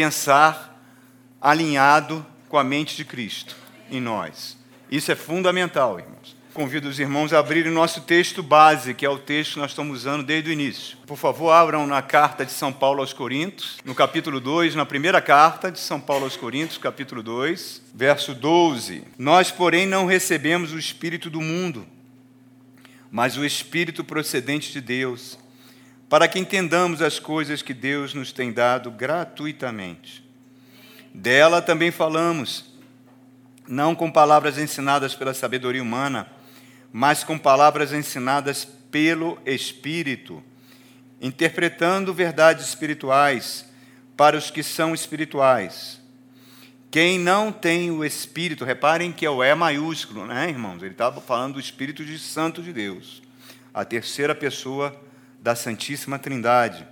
pensar alinhado com a mente de Cristo em nós. Isso é fundamental, irmãos. Convido os irmãos a abrirem o nosso texto base, que é o texto que nós estamos usando desde o início. Por favor, abram na carta de São Paulo aos Coríntios, no capítulo 2, na primeira carta de São Paulo aos Coríntios, capítulo 2, verso 12. Nós, porém, não recebemos o espírito do mundo, mas o espírito procedente de Deus, para que entendamos as coisas que Deus nos tem dado gratuitamente. Dela também falamos, não com palavras ensinadas pela sabedoria humana, mas com palavras ensinadas pelo Espírito, interpretando verdades espirituais para os que são espirituais. Quem não tem o Espírito, reparem que é o E maiúsculo, né, irmãos? Ele estava falando do Espírito de Santo de Deus, a terceira pessoa da Santíssima Trindade.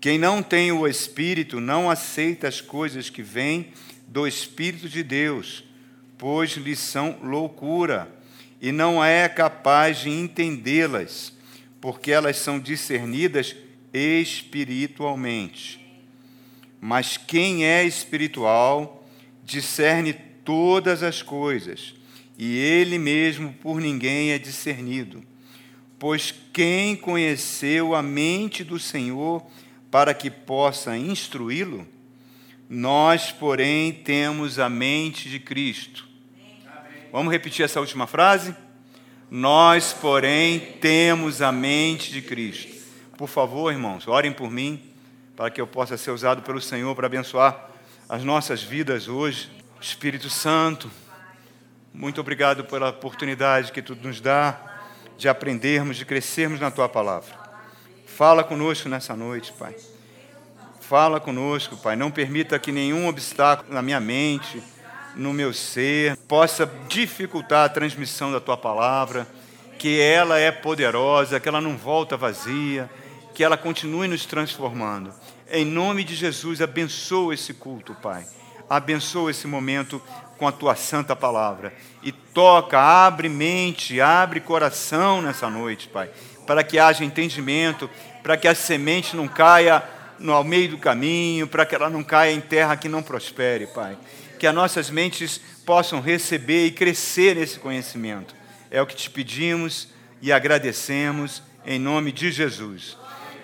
Quem não tem o Espírito não aceita as coisas que vêm do Espírito de Deus, pois lhes são loucura e não é capaz de entendê-las, porque elas são discernidas espiritualmente. Mas quem é espiritual discerne todas as coisas, e ele mesmo por ninguém é discernido. Pois quem conheceu a mente do Senhor para que possa instruí-lo? Nós, porém, temos a mente de Cristo. Vamos repetir essa última frase? Nós, porém, temos a mente de Cristo. Por favor, irmãos, orem por mim, para que eu possa ser usado pelo Senhor para abençoar as nossas vidas hoje. Espírito Santo, muito obrigado pela oportunidade que tu nos dá de aprendermos, de crescermos na tua palavra. Fala conosco nessa noite, Pai. Fala conosco, Pai. Não permita que nenhum obstáculo na minha mente, no meu ser, possa dificultar a transmissão da tua palavra, que ela é poderosa, que ela não volta vazia, que ela continue nos transformando. Em nome de Jesus, abençoa esse culto, Pai. Abençoa esse momento com a tua santa palavra. E toca, abre mente, abre coração nessa noite, Pai, para que haja entendimento, para que a semente não caia no ao meio do caminho, para que ela não caia em terra que não prospere, Pai que as nossas mentes possam receber e crescer nesse conhecimento. É o que te pedimos e agradecemos em nome de Jesus.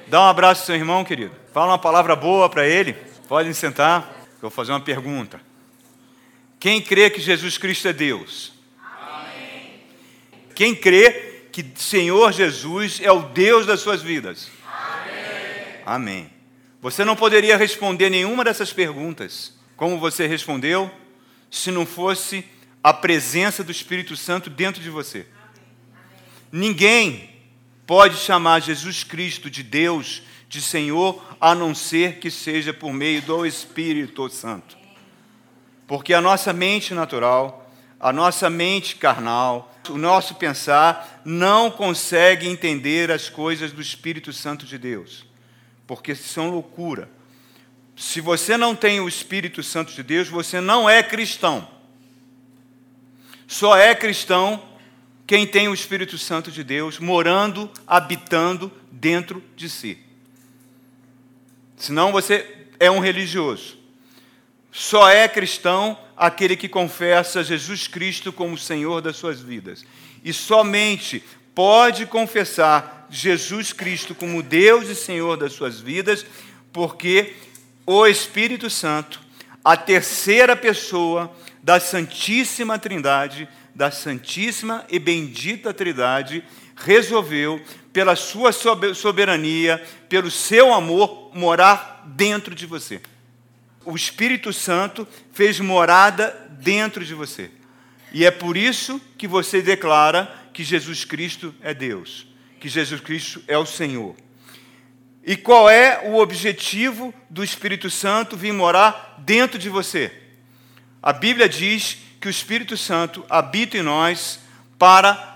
Dá um abraço ao seu irmão, querido. Fala uma palavra boa para ele. Podem sentar. Eu vou fazer uma pergunta. Quem crê que Jesus Cristo é Deus? Amém. Quem crê que Senhor Jesus é o Deus das suas vidas? Amém. Amém. Você não poderia responder nenhuma dessas perguntas como você respondeu, se não fosse a presença do Espírito Santo dentro de você. Ninguém pode chamar Jesus Cristo de Deus, de Senhor, a não ser que seja por meio do Espírito Santo. Porque a nossa mente natural, a nossa mente carnal, o nosso pensar não consegue entender as coisas do Espírito Santo de Deus, porque são loucura se você não tem o Espírito Santo de Deus, você não é cristão. Só é cristão quem tem o Espírito Santo de Deus morando, habitando dentro de si. Senão você é um religioso. Só é cristão aquele que confessa Jesus Cristo como Senhor das suas vidas. E somente pode confessar Jesus Cristo como Deus e Senhor das suas vidas, porque o Espírito Santo, a terceira pessoa da Santíssima Trindade, da Santíssima e Bendita Trindade, resolveu, pela sua soberania, pelo seu amor, morar dentro de você. O Espírito Santo fez morada dentro de você. E é por isso que você declara que Jesus Cristo é Deus, que Jesus Cristo é o Senhor. E qual é o objetivo do Espírito Santo vir morar dentro de você? A Bíblia diz que o Espírito Santo habita em nós para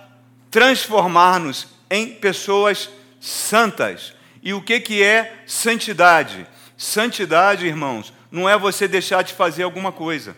transformar-nos em pessoas santas. E o que, que é santidade? Santidade, irmãos, não é você deixar de fazer alguma coisa.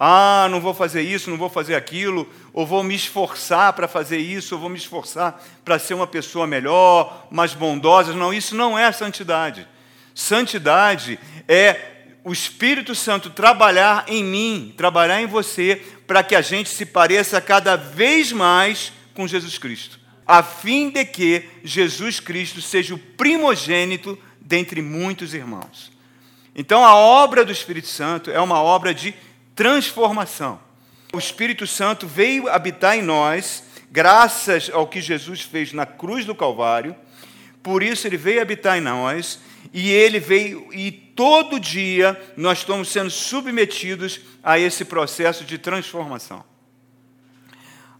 Ah, não vou fazer isso, não vou fazer aquilo, ou vou me esforçar para fazer isso, ou vou me esforçar para ser uma pessoa melhor, mais bondosa. Não, isso não é santidade. Santidade é o Espírito Santo trabalhar em mim, trabalhar em você, para que a gente se pareça cada vez mais com Jesus Cristo, a fim de que Jesus Cristo seja o primogênito dentre muitos irmãos. Então, a obra do Espírito Santo é uma obra de transformação. O Espírito Santo veio habitar em nós, graças ao que Jesus fez na cruz do Calvário. Por isso ele veio habitar em nós e ele veio e todo dia nós estamos sendo submetidos a esse processo de transformação.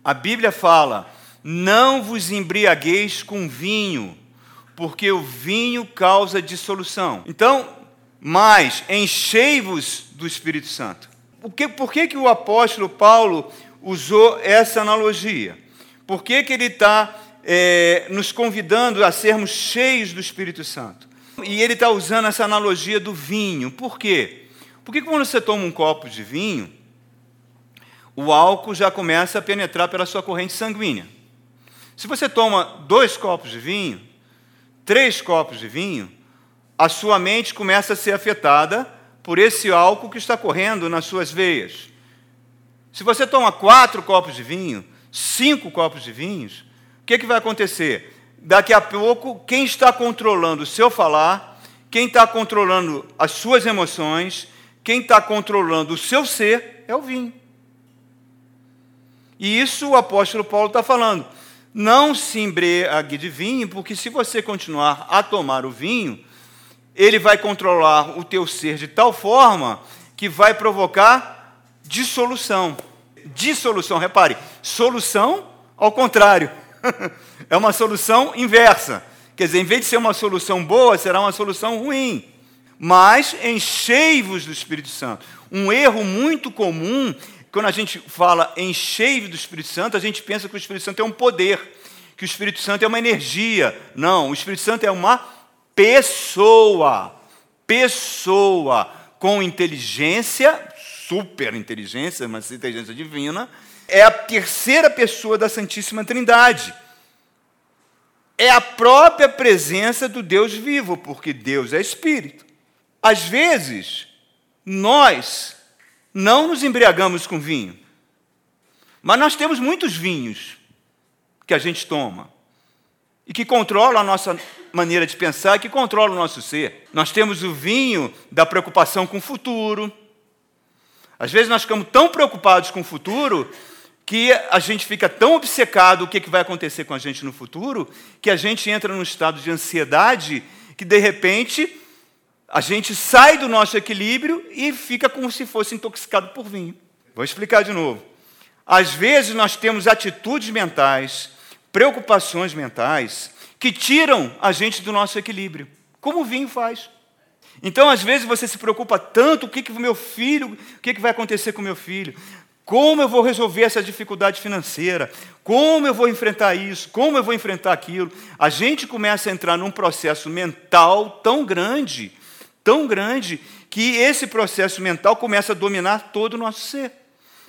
A Bíblia fala: "Não vos embriagueis com vinho, porque o vinho causa dissolução". Então, mas enchei-vos do Espírito Santo. Por que, por que, que o apóstolo Paulo usou essa analogia? Por que, que ele está é, nos convidando a sermos cheios do Espírito Santo? E ele está usando essa analogia do vinho. Por quê? Porque quando você toma um copo de vinho, o álcool já começa a penetrar pela sua corrente sanguínea. Se você toma dois copos de vinho, três copos de vinho, a sua mente começa a ser afetada por esse álcool que está correndo nas suas veias. Se você toma quatro copos de vinho, cinco copos de vinhos, o que, é que vai acontecer? Daqui a pouco, quem está controlando o seu falar, quem está controlando as suas emoções, quem está controlando o seu ser é o vinho. E isso o apóstolo Paulo está falando. Não se embriague de vinho, porque se você continuar a tomar o vinho, ele vai controlar o teu ser de tal forma que vai provocar dissolução. Dissolução, repare, solução ao contrário. é uma solução inversa. Quer dizer, em vez de ser uma solução boa, será uma solução ruim. Mas enchei-vos do Espírito Santo. Um erro muito comum, quando a gente fala enchei-vos do Espírito Santo, a gente pensa que o Espírito Santo é um poder, que o Espírito Santo é uma energia. Não, o Espírito Santo é uma pessoa, pessoa com inteligência, super inteligência, mas inteligência divina, é a terceira pessoa da Santíssima Trindade. É a própria presença do Deus vivo, porque Deus é espírito. Às vezes, nós não nos embriagamos com vinho, mas nós temos muitos vinhos que a gente toma e que controlam a nossa maneira de pensar e que controla o nosso ser. Nós temos o vinho da preocupação com o futuro. Às vezes nós ficamos tão preocupados com o futuro que a gente fica tão obcecado o que vai acontecer com a gente no futuro, que a gente entra num estado de ansiedade que, de repente, a gente sai do nosso equilíbrio e fica como se fosse intoxicado por vinho. Vou explicar de novo. Às vezes nós temos atitudes mentais, preocupações mentais, que tiram a gente do nosso equilíbrio, como o vinho faz. Então, às vezes, você se preocupa tanto: o que, que meu filho, o que, que vai acontecer com meu filho? Como eu vou resolver essa dificuldade financeira? Como eu vou enfrentar isso? Como eu vou enfrentar aquilo? A gente começa a entrar num processo mental tão grande, tão grande, que esse processo mental começa a dominar todo o nosso ser,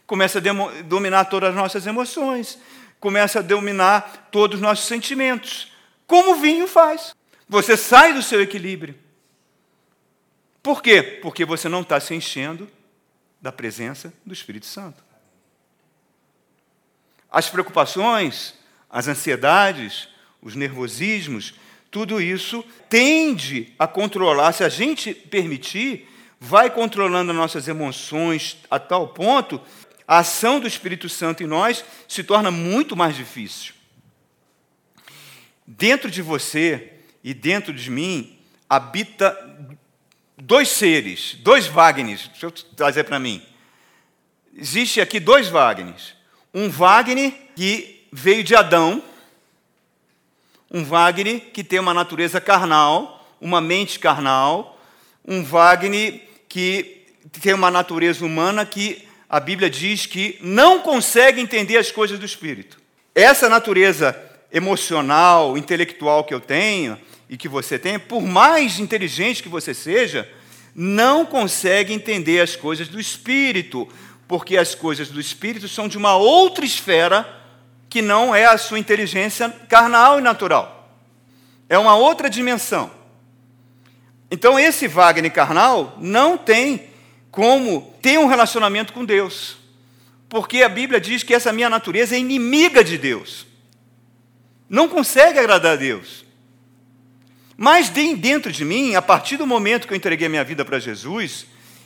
começa a dominar todas as nossas emoções, começa a dominar todos os nossos sentimentos como o vinho faz. Você sai do seu equilíbrio. Por quê? Porque você não está se enchendo da presença do Espírito Santo. As preocupações, as ansiedades, os nervosismos, tudo isso tende a controlar, se a gente permitir, vai controlando as nossas emoções a tal ponto, a ação do Espírito Santo em nós se torna muito mais difícil. Dentro de você e dentro de mim habita dois seres, dois Wagners. Deixa eu trazer para mim. Existe aqui dois Wagners. Um Wagner que veio de Adão, um Wagner que tem uma natureza carnal, uma mente carnal, um Wagner que tem uma natureza humana que a Bíblia diz que não consegue entender as coisas do Espírito. Essa natureza emocional, intelectual que eu tenho e que você tem, por mais inteligente que você seja, não consegue entender as coisas do espírito, porque as coisas do espírito são de uma outra esfera que não é a sua inteligência carnal e natural. É uma outra dimensão. Então, esse Wagner carnal não tem como ter um relacionamento com Deus, porque a Bíblia diz que essa minha natureza é inimiga de Deus, não consegue agradar a Deus. Mas dentro de mim, a partir do momento que eu entreguei a minha vida para Jesus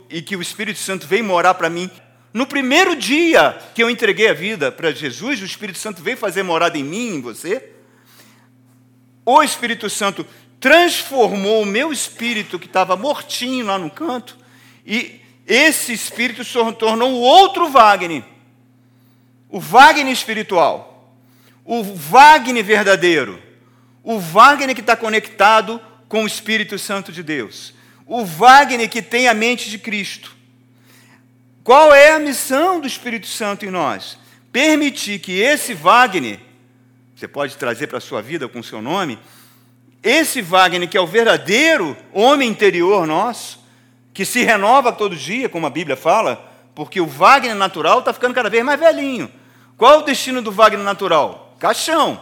e que o Espírito Santo veio morar para mim, no primeiro dia que eu entreguei a vida para Jesus, o Espírito Santo veio fazer morada em mim, em você. O Espírito Santo transformou o meu espírito, que estava mortinho lá no canto, e esse espírito se tornou o outro Wagner. O Wagner espiritual. O Wagner verdadeiro. O Wagner que está conectado com o Espírito Santo de Deus. O Wagner que tem a mente de Cristo. Qual é a missão do Espírito Santo em nós? Permitir que esse Wagner, você pode trazer para a sua vida com seu nome, esse Wagner, que é o verdadeiro homem interior nosso, que se renova todo dia, como a Bíblia fala, porque o Wagner natural está ficando cada vez mais velhinho. Qual é o destino do Wagner natural? Caixão.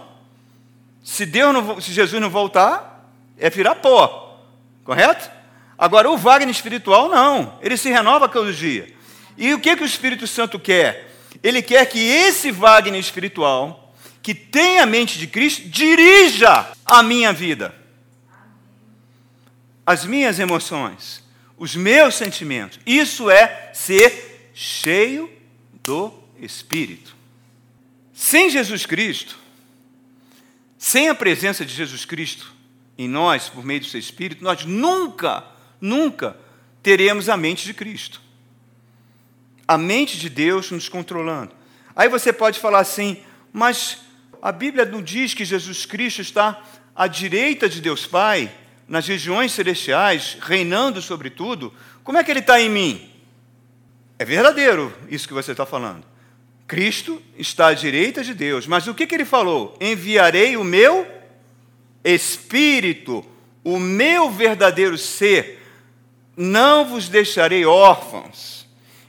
Se, Deus não, se Jesus não voltar, é virar pó. Correto? Agora, o Wagner espiritual, não. Ele se renova todo dia. E o que, que o Espírito Santo quer? Ele quer que esse Wagner espiritual que tem a mente de Cristo dirija a minha vida. As minhas emoções, os meus sentimentos. Isso é ser cheio do Espírito. Sem Jesus Cristo, sem a presença de Jesus Cristo em nós, por meio do seu Espírito, nós nunca, nunca teremos a mente de Cristo. A mente de Deus nos controlando. Aí você pode falar assim, mas a Bíblia não diz que Jesus Cristo está à direita de Deus Pai, nas regiões celestiais, reinando sobre tudo. Como é que ele está em mim? É verdadeiro isso que você está falando. Cristo está à direita de Deus, mas o que, que ele falou? Enviarei o meu Espírito, o meu verdadeiro ser, não vos deixarei órfãos.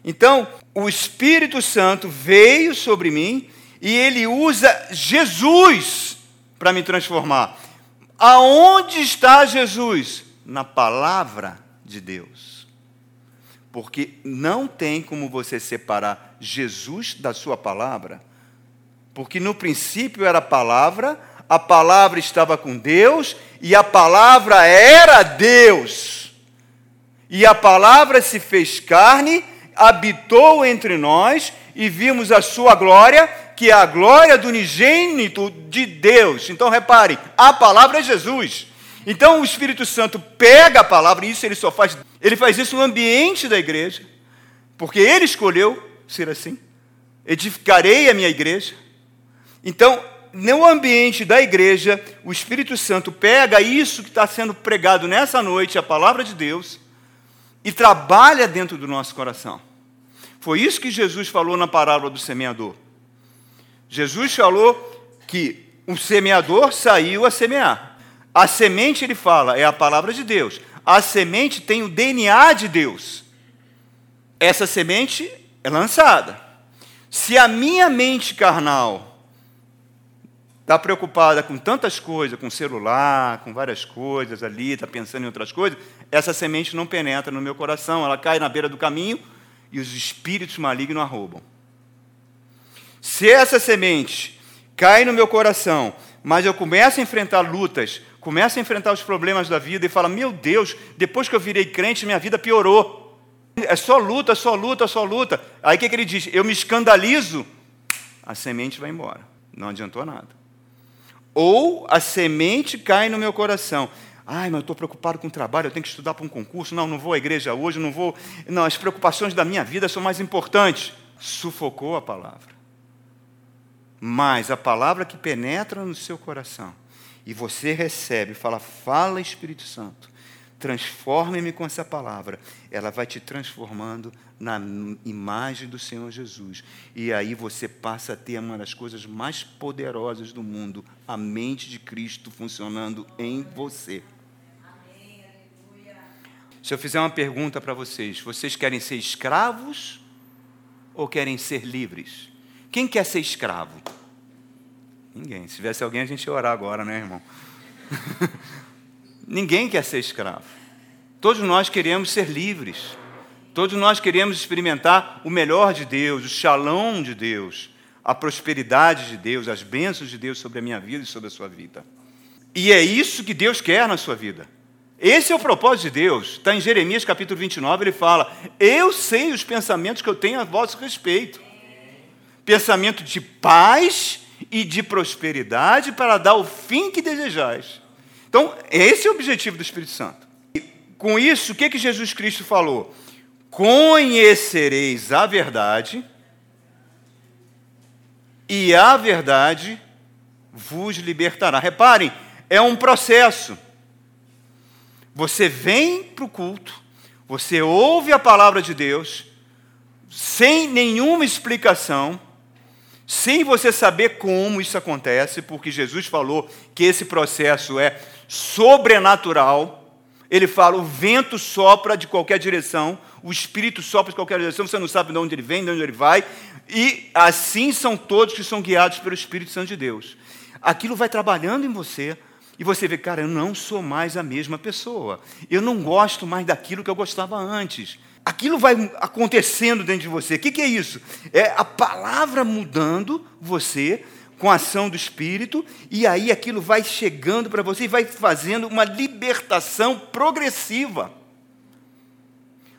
Então, o Espírito Santo veio sobre mim e ele usa Jesus para me transformar. Aonde está Jesus? Na palavra de Deus. Porque não tem como você separar Jesus da sua palavra. Porque no princípio era a palavra, a palavra estava com Deus e a palavra era Deus. E a palavra se fez carne, habitou entre nós e vimos a sua glória que é a glória do unigênito de Deus. Então repare, a palavra é Jesus. Então o Espírito Santo pega a palavra, e isso ele só faz, ele faz isso no ambiente da igreja, porque ele escolheu ser assim. Edificarei a minha igreja. Então, no ambiente da igreja, o Espírito Santo pega isso que está sendo pregado nessa noite, a palavra de Deus, e trabalha dentro do nosso coração. Foi isso que Jesus falou na parábola do semeador. Jesus falou que o semeador saiu a semear. A semente, ele fala, é a palavra de Deus. A semente tem o DNA de Deus. Essa semente é lançada. Se a minha mente carnal está preocupada com tantas coisas, com celular, com várias coisas ali, está pensando em outras coisas, essa semente não penetra no meu coração, ela cai na beira do caminho e os espíritos malignos a roubam. Se essa semente cai no meu coração, mas eu começo a enfrentar lutas, começo a enfrentar os problemas da vida e falo: Meu Deus, depois que eu virei crente, minha vida piorou. É só luta, só luta, só luta. Aí o que, que ele diz? Eu me escandalizo, a semente vai embora. Não adiantou nada. Ou a semente cai no meu coração. Ai, mas eu estou preocupado com o trabalho, eu tenho que estudar para um concurso. Não, não vou à igreja hoje, não vou. Não, as preocupações da minha vida são mais importantes. Sufocou a palavra. Mas a palavra que penetra no seu coração e você recebe, fala, fala Espírito Santo, transforme-me com essa palavra, ela vai te transformando na imagem do Senhor Jesus. E aí você passa a ter uma das coisas mais poderosas do mundo, a mente de Cristo funcionando em você. Se eu fizer uma pergunta para vocês, vocês querem ser escravos ou querem ser livres? Quem quer ser escravo? Ninguém. Se tivesse alguém, a gente ia orar agora, né, irmão? Ninguém quer ser escravo. Todos nós queremos ser livres. Todos nós queremos experimentar o melhor de Deus, o shalom de Deus, a prosperidade de Deus, as bênçãos de Deus sobre a minha vida e sobre a sua vida. E é isso que Deus quer na sua vida. Esse é o propósito de Deus. Está em Jeremias capítulo 29, ele fala: Eu sei os pensamentos que eu tenho a vosso respeito. Pensamento de paz e de prosperidade para dar o fim que desejais. Então, esse é o objetivo do Espírito Santo. E, com isso, o que, que Jesus Cristo falou? Conhecereis a verdade, e a verdade vos libertará. Reparem, é um processo. Você vem para o culto, você ouve a palavra de Deus, sem nenhuma explicação, sem você saber como isso acontece, porque Jesus falou que esse processo é sobrenatural. Ele fala: o vento sopra de qualquer direção, o espírito sopra de qualquer direção, você não sabe de onde ele vem, de onde ele vai, e assim são todos que são guiados pelo Espírito Santo de Deus. Aquilo vai trabalhando em você, e você vê, cara, eu não sou mais a mesma pessoa. Eu não gosto mais daquilo que eu gostava antes. Aquilo vai acontecendo dentro de você. O que, que é isso? É a palavra mudando você com a ação do Espírito, e aí aquilo vai chegando para você e vai fazendo uma libertação progressiva.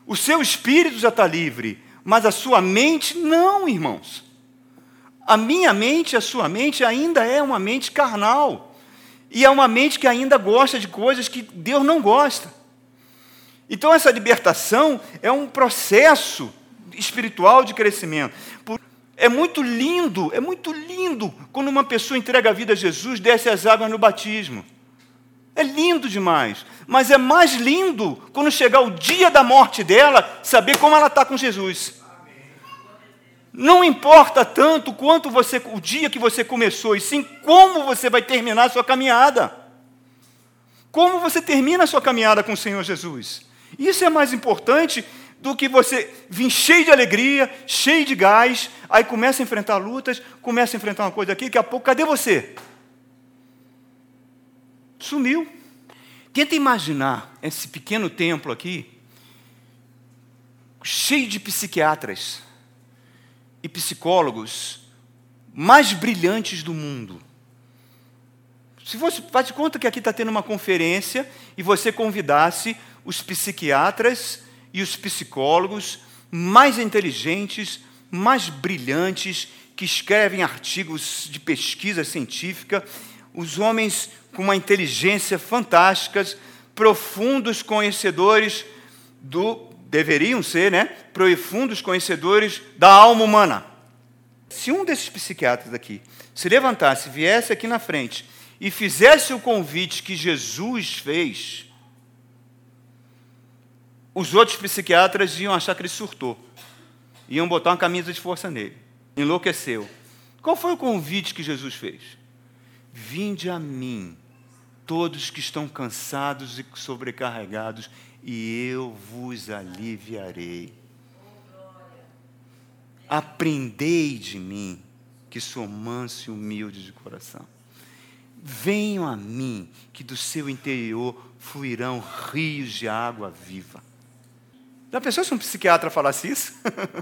O seu espírito já está livre, mas a sua mente não, irmãos. A minha mente, a sua mente ainda é uma mente carnal. E é uma mente que ainda gosta de coisas que Deus não gosta. Então, essa libertação é um processo espiritual de crescimento. É muito lindo, é muito lindo quando uma pessoa entrega a vida a Jesus, desce as águas no batismo. É lindo demais. Mas é mais lindo quando chegar o dia da morte dela, saber como ela está com Jesus. Não importa tanto quanto você o dia que você começou, e sim como você vai terminar a sua caminhada. Como você termina a sua caminhada com o Senhor Jesus. Isso é mais importante do que você vir cheio de alegria, cheio de gás, aí começa a enfrentar lutas, começa a enfrentar uma coisa aqui, daqui a pouco, cadê você? Sumiu. Tenta imaginar esse pequeno templo aqui, cheio de psiquiatras e psicólogos mais brilhantes do mundo. Se você faz de conta que aqui está tendo uma conferência e você convidasse os psiquiatras e os psicólogos mais inteligentes, mais brilhantes, que escrevem artigos de pesquisa científica, os homens com uma inteligência fantástica, profundos conhecedores do deveriam ser, né, profundos conhecedores da alma humana. Se um desses psiquiatras aqui se levantasse, viesse aqui na frente e fizesse o convite que Jesus fez, os outros psiquiatras iam achar que ele surtou. Iam botar uma camisa de força nele. Enlouqueceu. Qual foi o convite que Jesus fez? Vinde a mim, todos que estão cansados e sobrecarregados, e eu vos aliviarei. Aprendei de mim, que sou manso e humilde de coração. Venham a mim, que do seu interior fluirão rios de água viva. Já pensou se um psiquiatra falasse isso?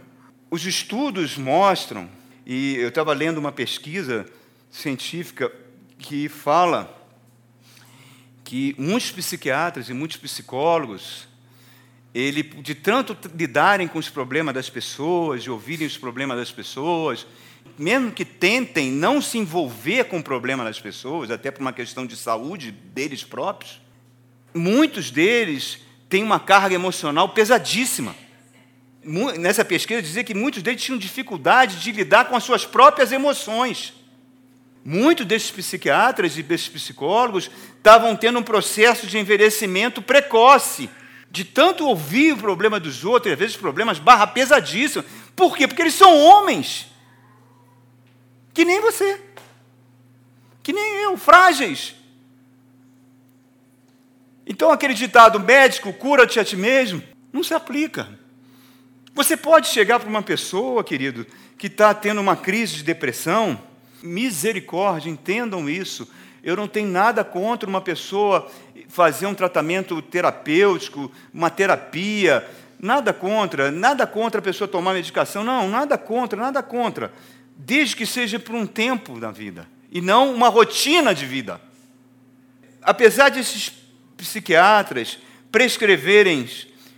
Os estudos mostram, e eu estava lendo uma pesquisa científica que fala que muitos psiquiatras e muitos psicólogos, ele, de tanto lidarem com os problemas das pessoas, de ouvirem os problemas das pessoas, mesmo que tentem não se envolver com o problema das pessoas, até por uma questão de saúde deles próprios, muitos deles têm uma carga emocional pesadíssima. Nessa pesquisa dizia que muitos deles tinham dificuldade de lidar com as suas próprias emoções. Muitos desses psiquiatras e desses psicólogos estavam tendo um processo de envelhecimento precoce, de tanto ouvir o problema dos outros, e às vezes problemas barra pesadíssimos. Por quê? Porque eles são homens, que nem você, que nem eu, frágeis. Então aquele ditado médico, cura-te a ti mesmo, não se aplica. Você pode chegar para uma pessoa, querido, que está tendo uma crise de depressão, misericórdia, entendam isso. Eu não tenho nada contra uma pessoa fazer um tratamento terapêutico, uma terapia, nada contra, nada contra a pessoa tomar medicação, não, nada contra, nada contra, desde que seja por um tempo na vida e não uma rotina de vida. Apesar desses psiquiatras prescreverem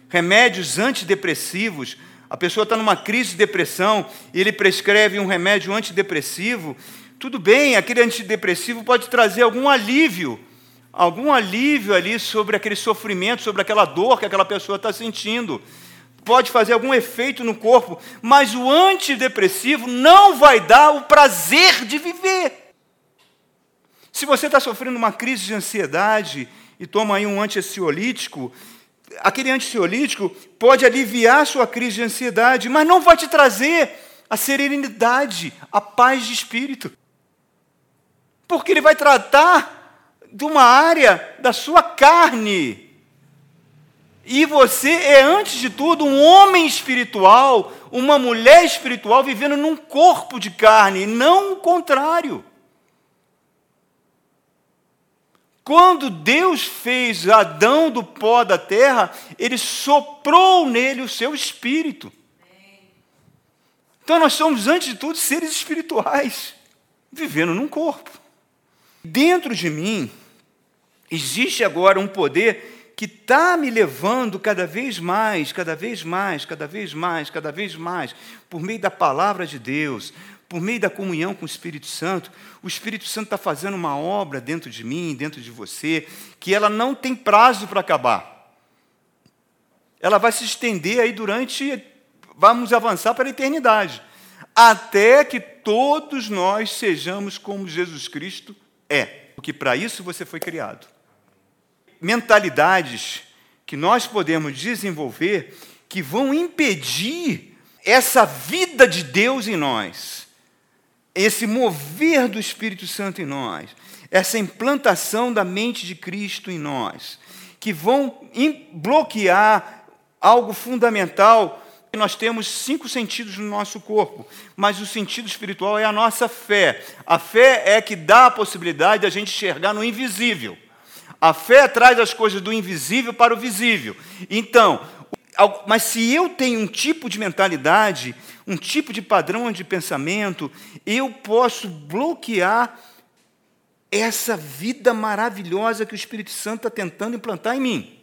remédios antidepressivos, a pessoa está numa crise de depressão e ele prescreve um remédio antidepressivo, tudo bem, aquele antidepressivo pode trazer algum alívio, algum alívio ali sobre aquele sofrimento, sobre aquela dor que aquela pessoa está sentindo. Pode fazer algum efeito no corpo, mas o antidepressivo não vai dar o prazer de viver. Se você está sofrendo uma crise de ansiedade e toma aí um antiansiolítico, aquele antiansiolítico pode aliviar sua crise de ansiedade, mas não vai te trazer a serenidade, a paz de espírito. Porque ele vai tratar de uma área da sua carne. E você é, antes de tudo, um homem espiritual, uma mulher espiritual vivendo num corpo de carne, não o contrário. Quando Deus fez Adão do pó da terra, ele soprou nele o seu espírito. Então nós somos, antes de tudo, seres espirituais, vivendo num corpo. Dentro de mim, existe agora um poder que está me levando cada vez mais, cada vez mais, cada vez mais, cada vez mais, por meio da palavra de Deus, por meio da comunhão com o Espírito Santo, o Espírito Santo está fazendo uma obra dentro de mim, dentro de você, que ela não tem prazo para acabar. Ela vai se estender aí durante, vamos avançar para a eternidade, até que todos nós sejamos como Jesus Cristo é, porque para isso você foi criado. Mentalidades que nós podemos desenvolver que vão impedir essa vida de Deus em nós esse mover do Espírito Santo em nós, essa implantação da mente de Cristo em nós, que vão bloquear algo fundamental. Nós temos cinco sentidos no nosso corpo, mas o sentido espiritual é a nossa fé. A fé é que dá a possibilidade de a gente enxergar no invisível. A fé traz as coisas do invisível para o visível. Então, mas se eu tenho um tipo de mentalidade, um tipo de padrão de pensamento, eu posso bloquear essa vida maravilhosa que o Espírito Santo está tentando implantar em mim.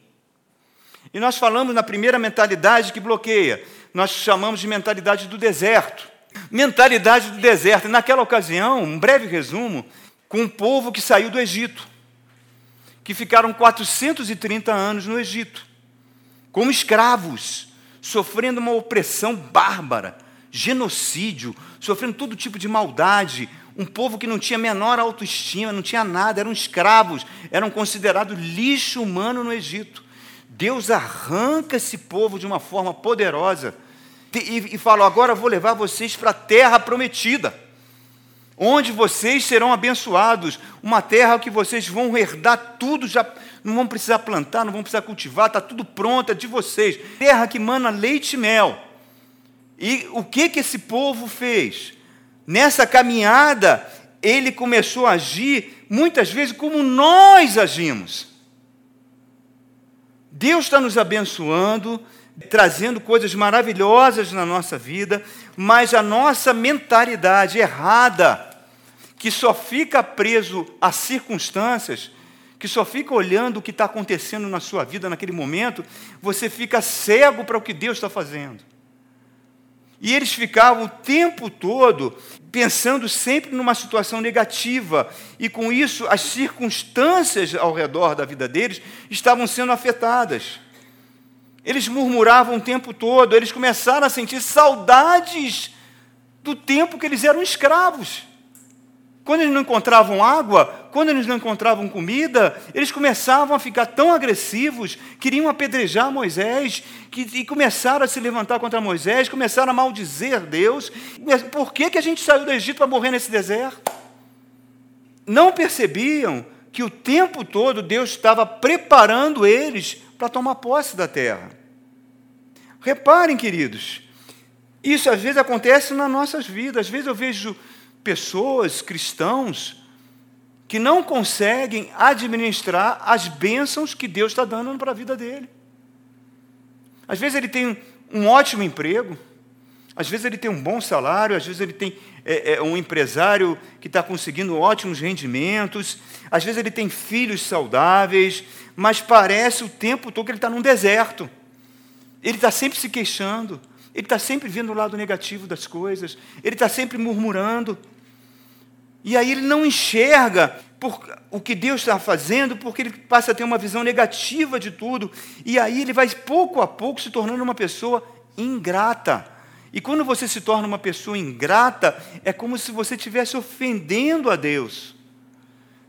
E nós falamos na primeira mentalidade que bloqueia, nós chamamos de mentalidade do deserto. Mentalidade do deserto. Naquela ocasião, um breve resumo, com um povo que saiu do Egito, que ficaram 430 anos no Egito como escravos, sofrendo uma opressão bárbara, genocídio, sofrendo todo tipo de maldade, um povo que não tinha menor autoestima, não tinha nada, eram escravos, eram considerados lixo humano no Egito. Deus arranca esse povo de uma forma poderosa e, e fala: agora vou levar vocês para a terra prometida onde vocês serão abençoados, uma terra que vocês vão herdar tudo, já não vão precisar plantar, não vão precisar cultivar, está tudo pronto, é de vocês. Terra que mana leite e mel. E o que, que esse povo fez? Nessa caminhada, ele começou a agir muitas vezes como nós agimos. Deus está nos abençoando, trazendo coisas maravilhosas na nossa vida, mas a nossa mentalidade errada que só fica preso a circunstâncias, que só fica olhando o que está acontecendo na sua vida naquele momento, você fica cego para o que Deus está fazendo. E eles ficavam o tempo todo pensando sempre numa situação negativa, e com isso as circunstâncias ao redor da vida deles estavam sendo afetadas. Eles murmuravam o tempo todo, eles começaram a sentir saudades do tempo que eles eram escravos. Quando eles não encontravam água, quando eles não encontravam comida, eles começavam a ficar tão agressivos, queriam apedrejar Moisés, que, e começaram a se levantar contra Moisés, começaram a maldizer Deus. Por que, que a gente saiu do Egito para morrer nesse deserto? Não percebiam que o tempo todo Deus estava preparando eles para tomar posse da terra. Reparem, queridos, isso às vezes acontece nas nossas vidas. Às vezes eu vejo pessoas, cristãos, que não conseguem administrar as bênçãos que Deus está dando para a vida dele. Às vezes ele tem um ótimo emprego, às vezes ele tem um bom salário, às vezes ele tem é, é, um empresário que está conseguindo ótimos rendimentos, às vezes ele tem filhos saudáveis, mas parece o tempo todo que ele está num deserto. Ele está sempre se queixando, ele está sempre vendo o lado negativo das coisas, ele está sempre murmurando. E aí ele não enxerga por, o que Deus está fazendo, porque ele passa a ter uma visão negativa de tudo. E aí ele vai pouco a pouco se tornando uma pessoa ingrata. E quando você se torna uma pessoa ingrata, é como se você estivesse ofendendo a Deus.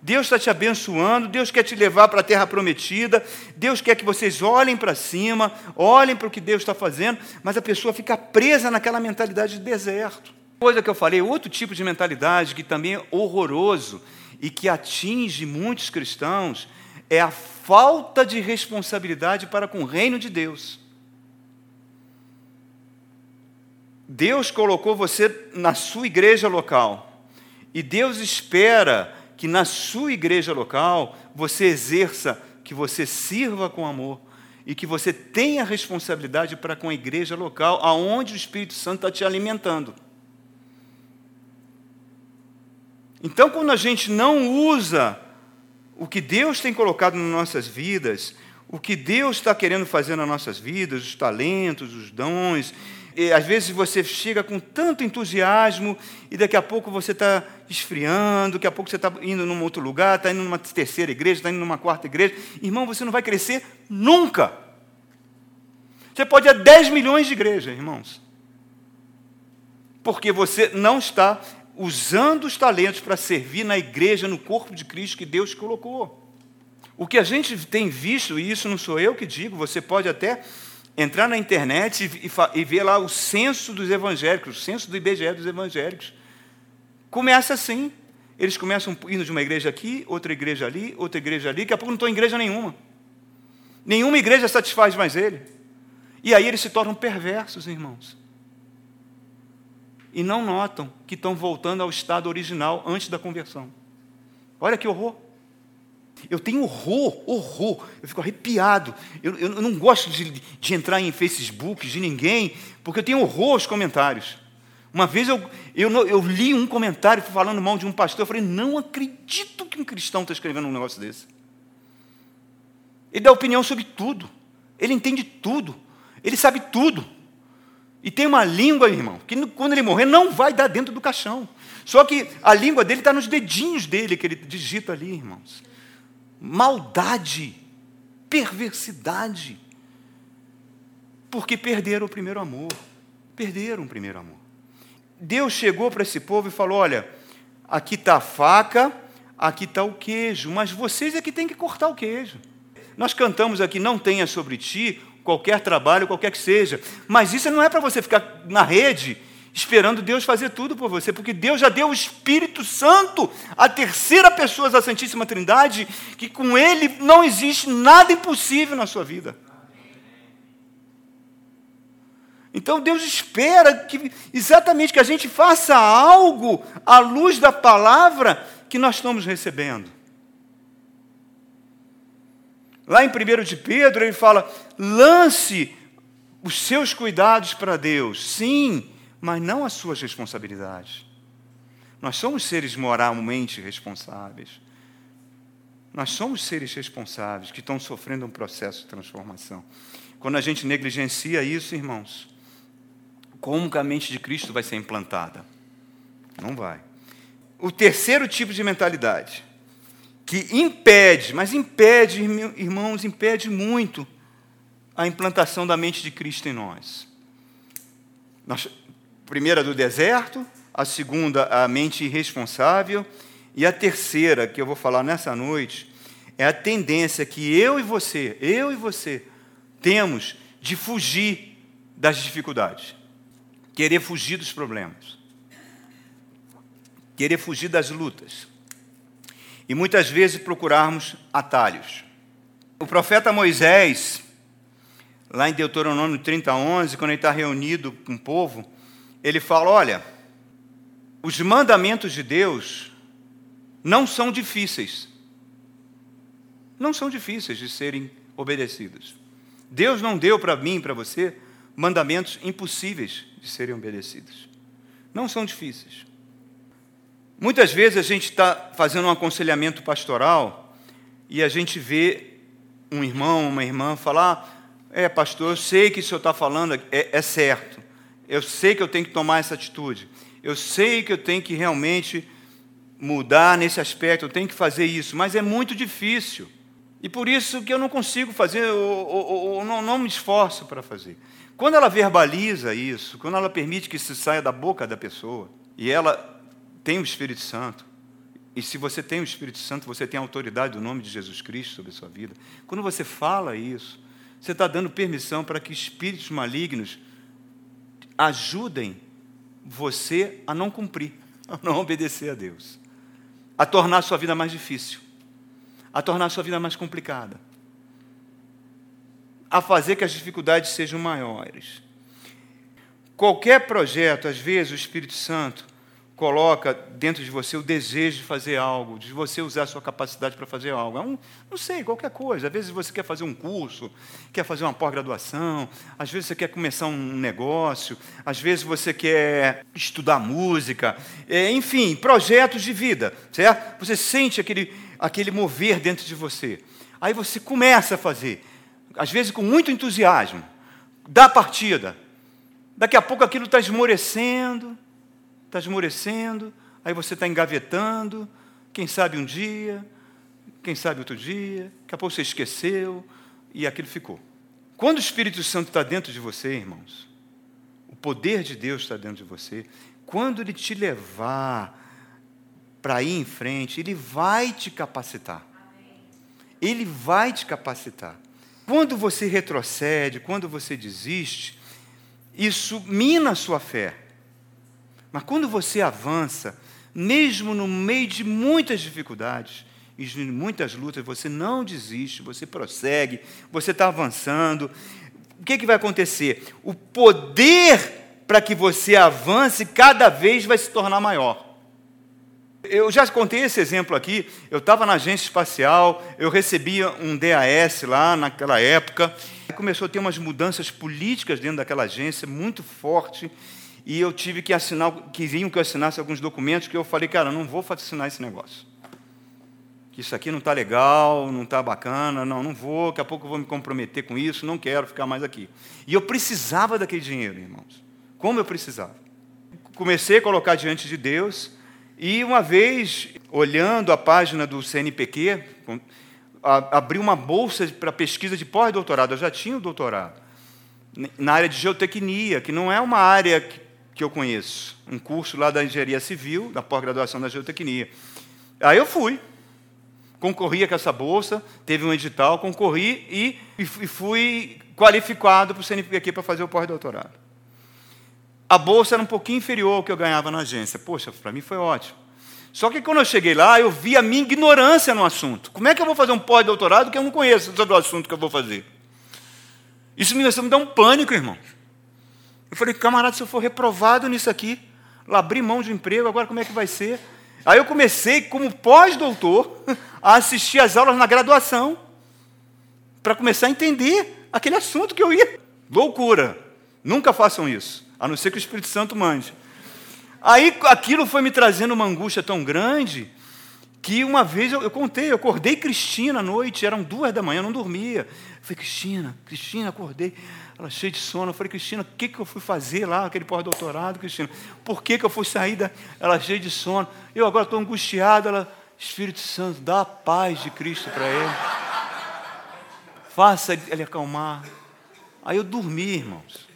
Deus está te abençoando, Deus quer te levar para a terra prometida, Deus quer que vocês olhem para cima, olhem para o que Deus está fazendo, mas a pessoa fica presa naquela mentalidade de deserto. Coisa que eu falei, outro tipo de mentalidade que também é horroroso e que atinge muitos cristãos é a falta de responsabilidade para com o reino de Deus. Deus colocou você na sua igreja local e Deus espera que na sua igreja local você exerça, que você sirva com amor e que você tenha responsabilidade para com a igreja local, aonde o Espírito Santo está te alimentando. Então, quando a gente não usa o que Deus tem colocado nas nossas vidas, o que Deus está querendo fazer nas nossas vidas, os talentos, os dons, e, às vezes você chega com tanto entusiasmo e daqui a pouco você está esfriando, daqui a pouco você está indo num outro lugar, está indo numa terceira igreja, está indo numa quarta igreja. Irmão, você não vai crescer nunca. Você pode ir a 10 milhões de igrejas, irmãos. Porque você não está usando os talentos para servir na igreja, no corpo de Cristo que Deus colocou. O que a gente tem visto, e isso não sou eu que digo, você pode até entrar na internet e, e ver lá o censo dos evangélicos, o censo do IBGE dos evangélicos. Começa assim. Eles começam indo de uma igreja aqui, outra igreja ali, outra igreja ali, daqui a pouco não estão em igreja nenhuma. Nenhuma igreja satisfaz mais ele. E aí eles se tornam perversos, irmãos e não notam que estão voltando ao estado original antes da conversão. Olha que horror. Eu tenho horror, horror, eu fico arrepiado. Eu, eu não gosto de, de, entrar em Facebook de ninguém, porque eu tenho horror aos comentários. Uma vez eu, eu, eu li um comentário falando mal de um pastor, eu falei, não acredito que um cristão está escrevendo um negócio desse. Ele dá opinião sobre tudo, ele entende tudo, ele sabe tudo. E tem uma língua, irmão, que quando ele morrer não vai dar dentro do caixão. Só que a língua dele está nos dedinhos dele, que ele digita ali, irmãos. Maldade, perversidade. Porque perderam o primeiro amor. Perderam o primeiro amor. Deus chegou para esse povo e falou: olha, aqui está a faca, aqui está o queijo, mas vocês é que têm que cortar o queijo. Nós cantamos aqui, não tenha sobre ti qualquer trabalho, qualquer que seja. Mas isso não é para você ficar na rede esperando Deus fazer tudo por você, porque Deus já deu o Espírito Santo, a terceira pessoa da Santíssima Trindade, que com Ele não existe nada impossível na sua vida. Então Deus espera que exatamente que a gente faça algo à luz da palavra que nós estamos recebendo. Lá em 1 de Pedro, ele fala: lance os seus cuidados para Deus, sim, mas não as suas responsabilidades. Nós somos seres moralmente responsáveis. Nós somos seres responsáveis que estão sofrendo um processo de transformação. Quando a gente negligencia isso, irmãos, como que a mente de Cristo vai ser implantada? Não vai. O terceiro tipo de mentalidade que impede, mas impede, irmãos, impede muito a implantação da mente de Cristo em nós. nós primeira do deserto, a segunda a mente irresponsável e a terceira que eu vou falar nessa noite é a tendência que eu e você, eu e você temos de fugir das dificuldades, querer fugir dos problemas, querer fugir das lutas. E muitas vezes procurarmos atalhos. O profeta Moisés, lá em Deuteronômio 30, 11, quando ele está reunido com o povo, ele fala: Olha, os mandamentos de Deus não são difíceis. Não são difíceis de serem obedecidos. Deus não deu para mim e para você mandamentos impossíveis de serem obedecidos. Não são difíceis. Muitas vezes a gente está fazendo um aconselhamento pastoral e a gente vê um irmão, uma irmã falar: É, pastor, eu sei que o senhor está falando é, é certo. Eu sei que eu tenho que tomar essa atitude. Eu sei que eu tenho que realmente mudar nesse aspecto, eu tenho que fazer isso, mas é muito difícil. E por isso que eu não consigo fazer, ou, não, não me esforço para fazer. Quando ela verbaliza isso, quando ela permite que isso saia da boca da pessoa, e ela tem o Espírito Santo, e se você tem o Espírito Santo, você tem a autoridade do nome de Jesus Cristo sobre a sua vida. Quando você fala isso, você está dando permissão para que espíritos malignos ajudem você a não cumprir, a não obedecer a Deus, a tornar a sua vida mais difícil a tornar a sua vida mais complicada, a fazer que as dificuldades sejam maiores. Qualquer projeto, às vezes, o Espírito Santo coloca dentro de você o desejo de fazer algo, de você usar a sua capacidade para fazer algo. É um, não sei, qualquer coisa. Às vezes você quer fazer um curso, quer fazer uma pós-graduação, às vezes você quer começar um negócio, às vezes você quer estudar música, é, enfim, projetos de vida, certo? Você sente aquele, aquele mover dentro de você. Aí você começa a fazer, às vezes com muito entusiasmo, dá partida. Daqui a pouco aquilo está esmorecendo, está esmorecendo, aí você está engavetando, quem sabe um dia, quem sabe outro dia, daqui a pouco você esqueceu e aquilo ficou. Quando o Espírito Santo está dentro de você, irmãos, o poder de Deus está dentro de você, quando ele te levar para ir em frente, Ele vai te capacitar. Ele vai te capacitar. Quando você retrocede, quando você desiste, isso mina a sua fé. Mas quando você avança, mesmo no meio de muitas dificuldades e de muitas lutas, você não desiste, você prossegue, você está avançando. O que, que vai acontecer? O poder para que você avance cada vez vai se tornar maior. Eu já contei esse exemplo aqui. Eu estava na agência espacial, eu recebia um DAS lá naquela época. Começou a ter umas mudanças políticas dentro daquela agência muito forte. E eu tive que assinar, queriam que eu assinasse alguns documentos que eu falei, cara, não vou assinar esse negócio. Que isso aqui não está legal, não está bacana, não, não vou, daqui a pouco eu vou me comprometer com isso, não quero ficar mais aqui. E eu precisava daquele dinheiro, irmãos. Como eu precisava. Comecei a colocar diante de Deus e uma vez, olhando a página do CNPq, abri uma bolsa para pesquisa de pós-doutorado. Eu já tinha o doutorado na área de geotecnia, que não é uma área que eu conheço. Um curso lá da engenharia civil, da pós-graduação da geotecnia. Aí eu fui, concorri com essa bolsa, teve um edital, concorri e, e fui qualificado para o CNPq para fazer o pós-doutorado. A bolsa era um pouquinho inferior ao que eu ganhava na agência. Poxa, para mim foi ótimo. Só que quando eu cheguei lá, eu vi a minha ignorância no assunto. Como é que eu vou fazer um pós-doutorado que eu não conheço sobre o assunto que eu vou fazer? Isso me, dá um pânico, irmão. Eu falei, camarada, se eu for reprovado nisso aqui, abri mão de emprego, agora como é que vai ser? Aí eu comecei, como pós-doutor, a assistir às aulas na graduação, para começar a entender aquele assunto que eu ia. Loucura. Nunca façam isso a não ser que o Espírito Santo mande. Aí aquilo foi me trazendo uma angústia tão grande que uma vez eu, eu contei, eu acordei Cristina à noite, eram duas da manhã, eu não dormia. Eu falei, Cristina, Cristina, acordei. Ela cheia de sono. Eu falei, Cristina, o que, que eu fui fazer lá, aquele pós-doutorado, Cristina? Por que, que eu fui sair da. Ela cheia de sono. Eu agora estou angustiado. Ela, Espírito Santo, dá a paz de Cristo para ele. Faça ele acalmar. Aí eu dormi, irmãos.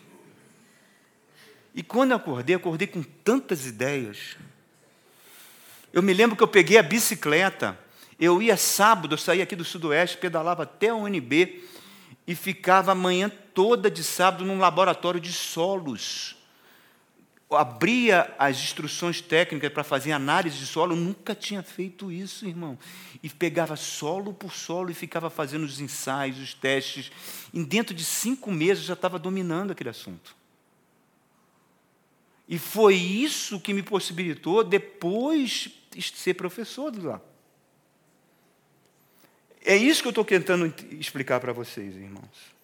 E quando eu acordei, acordei com tantas ideias. Eu me lembro que eu peguei a bicicleta. Eu ia sábado, eu saía aqui do Sudoeste, pedalava até o UNB e ficava a manhã toda de sábado num laboratório de solos. Abria as instruções técnicas para fazer análise de solo, nunca tinha feito isso, irmão. E pegava solo por solo e ficava fazendo os ensaios, os testes. E dentro de cinco meses já estava dominando aquele assunto. E foi isso que me possibilitou depois ser professor do lá. É isso que eu estou tentando explicar para vocês, irmãos.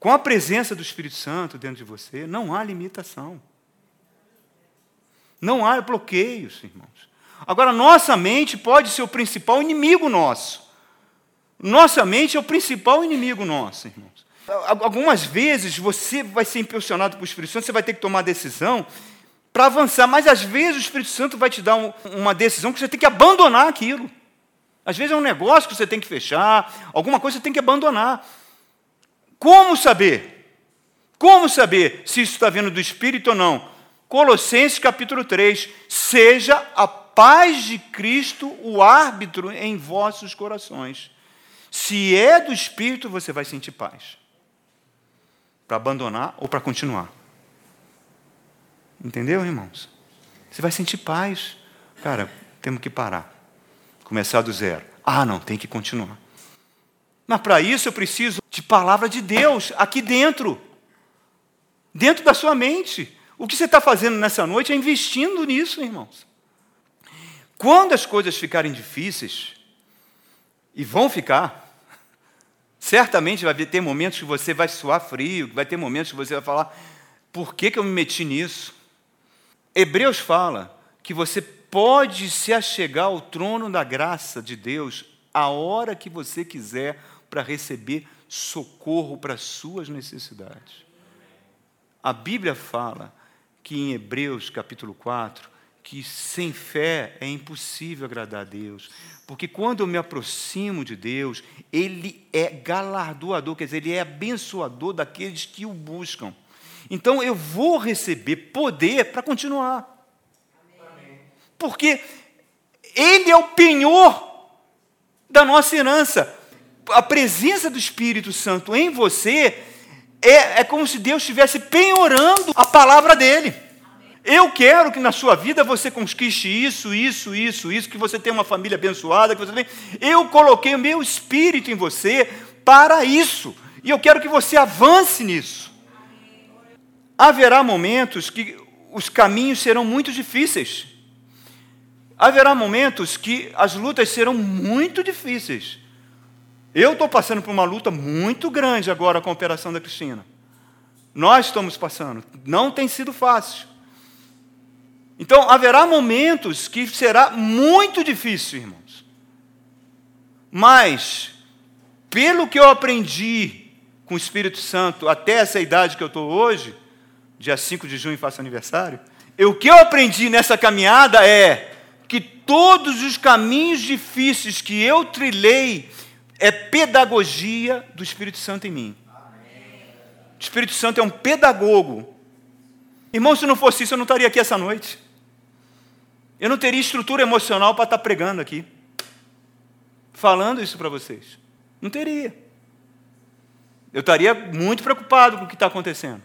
Com a presença do Espírito Santo dentro de você, não há limitação. Não há bloqueios, irmãos. Agora, nossa mente pode ser o principal inimigo nosso. Nossa mente é o principal inimigo nosso, irmãos. Algumas vezes você vai ser impulsionado pelo Espírito Santo, você vai ter que tomar decisão para avançar, mas às vezes o Espírito Santo vai te dar um, uma decisão que você tem que abandonar aquilo. Às vezes é um negócio que você tem que fechar, alguma coisa você tem que abandonar. Como saber? Como saber se isso está vindo do Espírito ou não? Colossenses capítulo 3: Seja a paz de Cristo o árbitro em vossos corações. Se é do Espírito, você vai sentir paz. Para abandonar ou para continuar. Entendeu, irmãos? Você vai sentir paz. Cara, temos que parar. Começar do zero. Ah, não, tem que continuar. Mas para isso eu preciso de palavra de Deus aqui dentro. Dentro da sua mente. O que você está fazendo nessa noite é investindo nisso, irmãos. Quando as coisas ficarem difíceis, e vão ficar, certamente vai ter momentos que você vai suar frio, vai ter momentos que você vai falar: por que, que eu me meti nisso? Hebreus fala que você pode se achegar ao trono da graça de Deus a hora que você quiser para receber socorro para as suas necessidades. A Bíblia fala que em Hebreus capítulo 4, que sem fé é impossível agradar a Deus, porque quando eu me aproximo de Deus, Ele é galardoador, quer dizer, Ele é abençoador daqueles que o buscam. Então eu vou receber poder para continuar. Porque Ele é o penhor da nossa herança. A presença do Espírito Santo em você é, é como se Deus estivesse penhorando a palavra dele. Eu quero que na sua vida você conquiste isso, isso, isso, isso, que você tenha uma família abençoada, que você tenha... Eu coloquei o meu espírito em você para isso. E eu quero que você avance nisso haverá momentos que os caminhos serão muito difíceis. Haverá momentos que as lutas serão muito difíceis. Eu estou passando por uma luta muito grande agora com a operação da Cristina. Nós estamos passando. Não tem sido fácil. Então, haverá momentos que será muito difícil, irmãos. Mas, pelo que eu aprendi com o Espírito Santo até essa idade que eu estou hoje, dia 5 de junho faço aniversário. O que eu aprendi nessa caminhada é que todos os caminhos difíceis que eu trilhei é pedagogia do Espírito Santo em mim. O Espírito Santo é um pedagogo. Irmão, se não fosse isso, eu não estaria aqui essa noite. Eu não teria estrutura emocional para estar pregando aqui, falando isso para vocês. Não teria. Eu estaria muito preocupado com o que está acontecendo.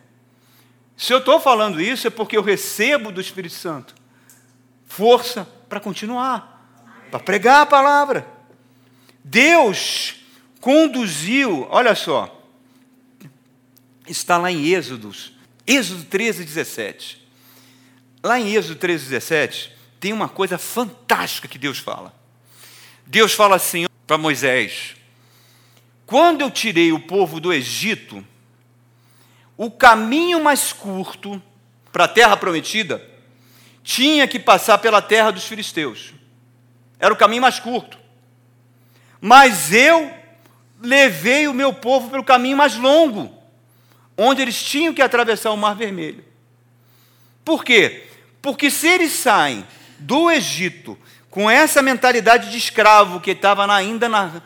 Se eu estou falando isso, é porque eu recebo do Espírito Santo força para continuar, para pregar a palavra. Deus conduziu, olha só, está lá em Êxodos, Êxodo 13, 17. Lá em Êxodo 13, 17, tem uma coisa fantástica que Deus fala. Deus fala assim para Moisés: Quando eu tirei o povo do Egito, o caminho mais curto para a terra prometida tinha que passar pela terra dos filisteus. Era o caminho mais curto. Mas eu levei o meu povo pelo caminho mais longo, onde eles tinham que atravessar o Mar Vermelho. Por quê? Porque se eles saem do Egito com essa mentalidade de escravo que estava ainda na,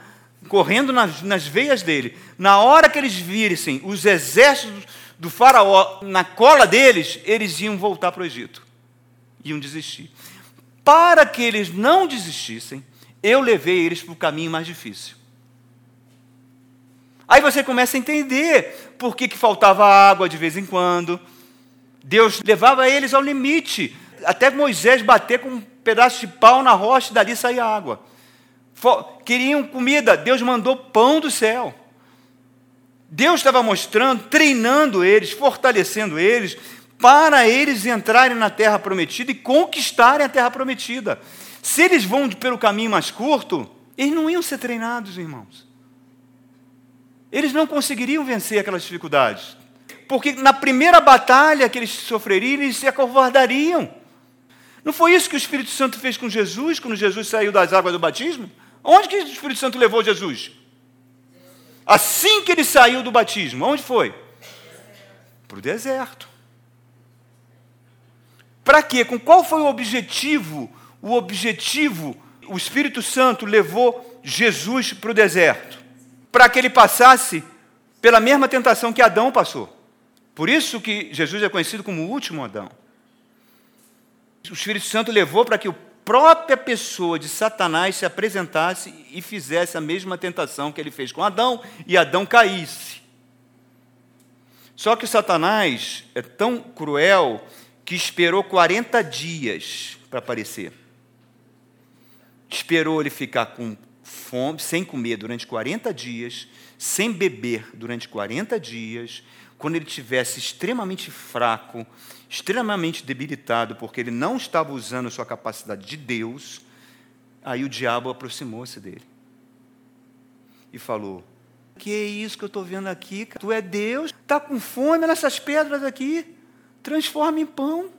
correndo nas, nas veias dele, na hora que eles vissem os exércitos do faraó na cola deles, eles iam voltar para o Egito. Iam desistir. Para que eles não desistissem, eu levei eles para o caminho mais difícil. Aí você começa a entender por que, que faltava água de vez em quando. Deus levava eles ao limite. Até Moisés bater com um pedaço de pau na rocha e dali saía água. Queriam comida, Deus mandou pão do céu. Deus estava mostrando, treinando eles, fortalecendo eles, para eles entrarem na terra prometida e conquistarem a terra prometida. Se eles vão pelo caminho mais curto, eles não iam ser treinados, irmãos. Eles não conseguiriam vencer aquelas dificuldades. Porque na primeira batalha que eles sofreriam, eles se acovardariam. Não foi isso que o Espírito Santo fez com Jesus, quando Jesus saiu das águas do batismo? Onde que o Espírito Santo levou Jesus? Assim que ele saiu do batismo, onde foi? Para o deserto. Para quê? Com qual foi o objetivo? O objetivo, o Espírito Santo levou Jesus para o deserto. Para que ele passasse pela mesma tentação que Adão passou. Por isso que Jesus é conhecido como o último Adão. O Espírito Santo levou para que a própria pessoa de Satanás se apresentasse e fizesse a mesma tentação que ele fez com Adão e Adão caísse. Só que Satanás é tão cruel que esperou 40 dias para aparecer. Esperou ele ficar com fome, sem comer durante 40 dias, sem beber durante 40 dias, quando ele tivesse extremamente fraco, extremamente debilitado, porque ele não estava usando sua capacidade de Deus, aí o diabo aproximou-se dele e falou: Que é isso que eu estou vendo aqui? Tu é Deus? Está com fome nessas pedras aqui? transforma em pão.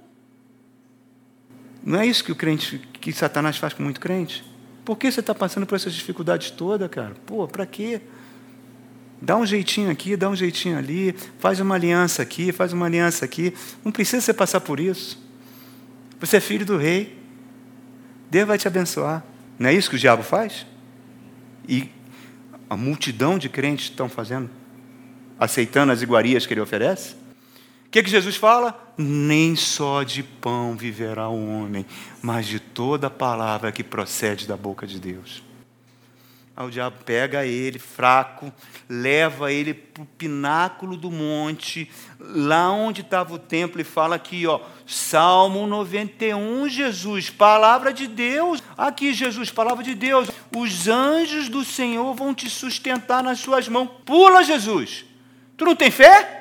Não é isso que o crente, que Satanás faz com muito crente? Por que você está passando por essas dificuldades todas, cara? Pô, para quê? Dá um jeitinho aqui, dá um jeitinho ali, faz uma aliança aqui, faz uma aliança aqui. Não precisa você passar por isso. Você é filho do rei. Deus vai te abençoar. Não é isso que o diabo faz? E a multidão de crentes estão fazendo, aceitando as iguarias que ele oferece? O que, que Jesus fala? Nem só de pão viverá o homem, mas de toda palavra que procede da boca de Deus. Aí o diabo pega ele, fraco, leva ele para o pináculo do monte, lá onde estava o templo, e fala aqui, ó, Salmo 91, Jesus, palavra de Deus. Aqui, Jesus, palavra de Deus. Os anjos do Senhor vão te sustentar nas suas mãos. Pula, Jesus. Tu não tem fé?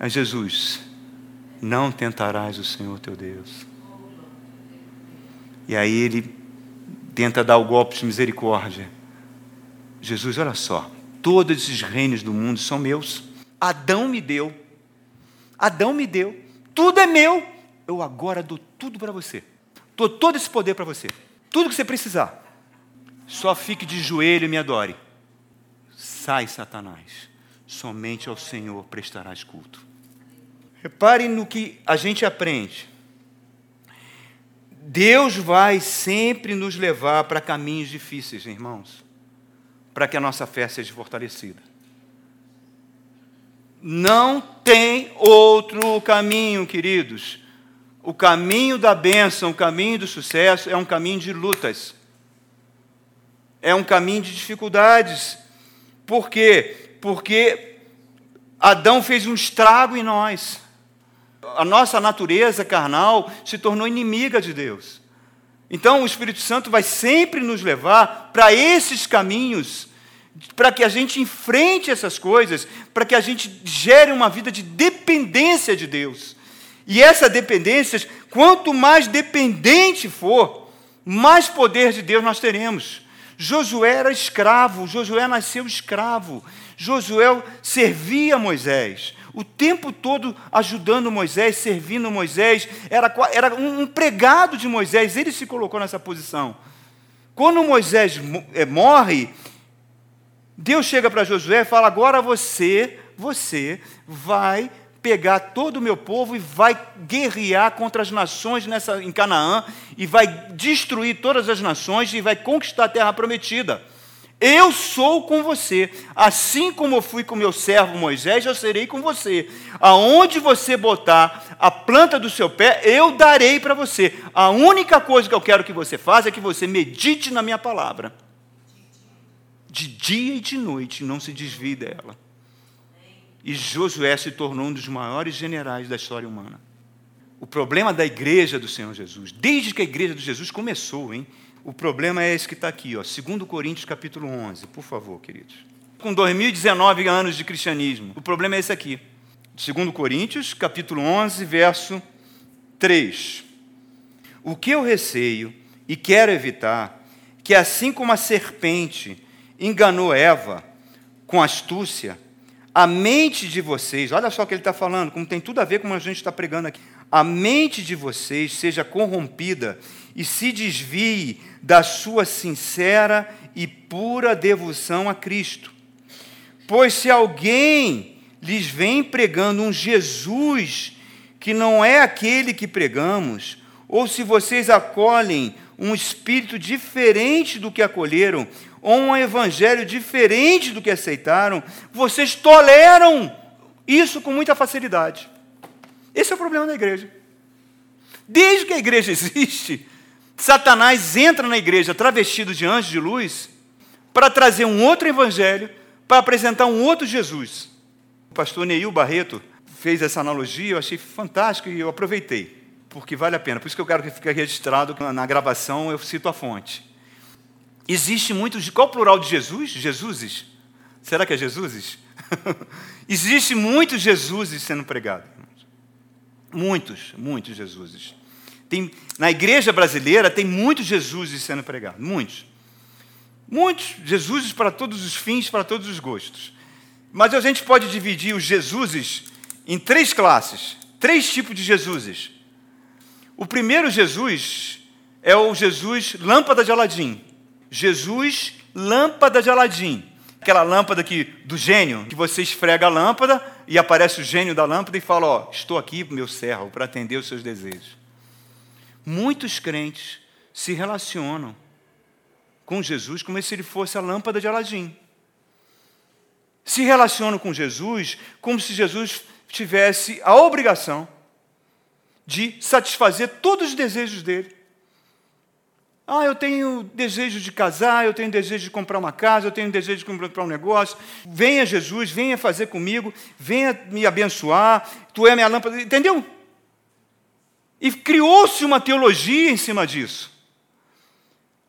A Jesus: Não tentarás o Senhor teu Deus. E aí ele tenta dar o golpe de misericórdia. Jesus, olha só, todos esses reinos do mundo são meus. Adão me deu. Adão me deu. Tudo é meu. Eu agora dou tudo para você. Dou todo esse poder para você. Tudo que você precisar. Só fique de joelho e me adore. Sai, Satanás. Somente ao Senhor prestarás culto. Reparem no que a gente aprende. Deus vai sempre nos levar para caminhos difíceis, irmãos, para que a nossa fé seja fortalecida. Não tem outro caminho, queridos. O caminho da bênção, o caminho do sucesso é um caminho de lutas. É um caminho de dificuldades. Por quê? Porque Adão fez um estrago em nós a nossa natureza carnal se tornou inimiga de Deus. Então o Espírito Santo vai sempre nos levar para esses caminhos, para que a gente enfrente essas coisas, para que a gente gere uma vida de dependência de Deus. E essa dependência, quanto mais dependente for, mais poder de Deus nós teremos. Josué era escravo, Josué nasceu escravo. Josué servia Moisés o tempo todo ajudando Moisés, servindo Moisés, era, era um empregado de Moisés, ele se colocou nessa posição. Quando Moisés eh, morre, Deus chega para Josué e fala: agora você, você vai pegar todo o meu povo e vai guerrear contra as nações nessa, em Canaã, e vai destruir todas as nações e vai conquistar a terra prometida. Eu sou com você, assim como fui com meu servo Moisés, eu serei com você. Aonde você botar a planta do seu pé, eu darei para você. A única coisa que eu quero que você faça é que você medite na minha palavra. De dia e de noite, não se desvie dela. E Josué se tornou um dos maiores generais da história humana. O problema da igreja do Senhor Jesus, desde que a igreja de Jesus começou, hein? O problema é esse que está aqui, ó, 2 Coríntios capítulo 11, por favor, queridos. Com 2019 anos de cristianismo, o problema é esse aqui. 2 Coríntios, capítulo 11, verso 3. O que eu receio e quero evitar, que assim como a serpente enganou Eva com astúcia, a mente de vocês, olha só o que ele está falando, como tem tudo a ver com o que a gente está pregando aqui. A mente de vocês seja corrompida e se desvie da sua sincera e pura devoção a Cristo. Pois se alguém lhes vem pregando um Jesus que não é aquele que pregamos, ou se vocês acolhem um espírito diferente do que acolheram, ou um evangelho diferente do que aceitaram, vocês toleram isso com muita facilidade. Esse é o problema da igreja. Desde que a igreja existe, Satanás entra na igreja travestido de anjo de luz para trazer um outro evangelho, para apresentar um outro Jesus. O pastor Neil Barreto fez essa analogia, eu achei fantástico e eu aproveitei, porque vale a pena. Por isso que eu quero que fique registrado na gravação, eu cito a fonte. Existe muitos. Qual o plural de Jesus? Jesuses? Será que é Jesuses? Existe muitos Jesuses sendo pregados. Muitos, muitos Jesuses. Tem, na igreja brasileira tem muitos Jesuses sendo pregados. Muitos. Muitos Jesuses para todos os fins, para todos os gostos. Mas a gente pode dividir os Jesuses em três classes, três tipos de Jesuses. O primeiro Jesus é o Jesus lâmpada de Aladim. Jesus, lâmpada de Aladim. Aquela lâmpada que, do gênio, que você esfrega a lâmpada e aparece o gênio da lâmpada e fala: Ó, estou aqui, meu servo, para atender os seus desejos. Muitos crentes se relacionam com Jesus como se ele fosse a lâmpada de Aladim. Se relacionam com Jesus como se Jesus tivesse a obrigação de satisfazer todos os desejos dele. Ah, eu tenho desejo de casar, eu tenho desejo de comprar uma casa, eu tenho desejo de comprar um negócio. Venha Jesus, venha fazer comigo, venha me abençoar, tu é minha lâmpada. Entendeu? E criou-se uma teologia em cima disso.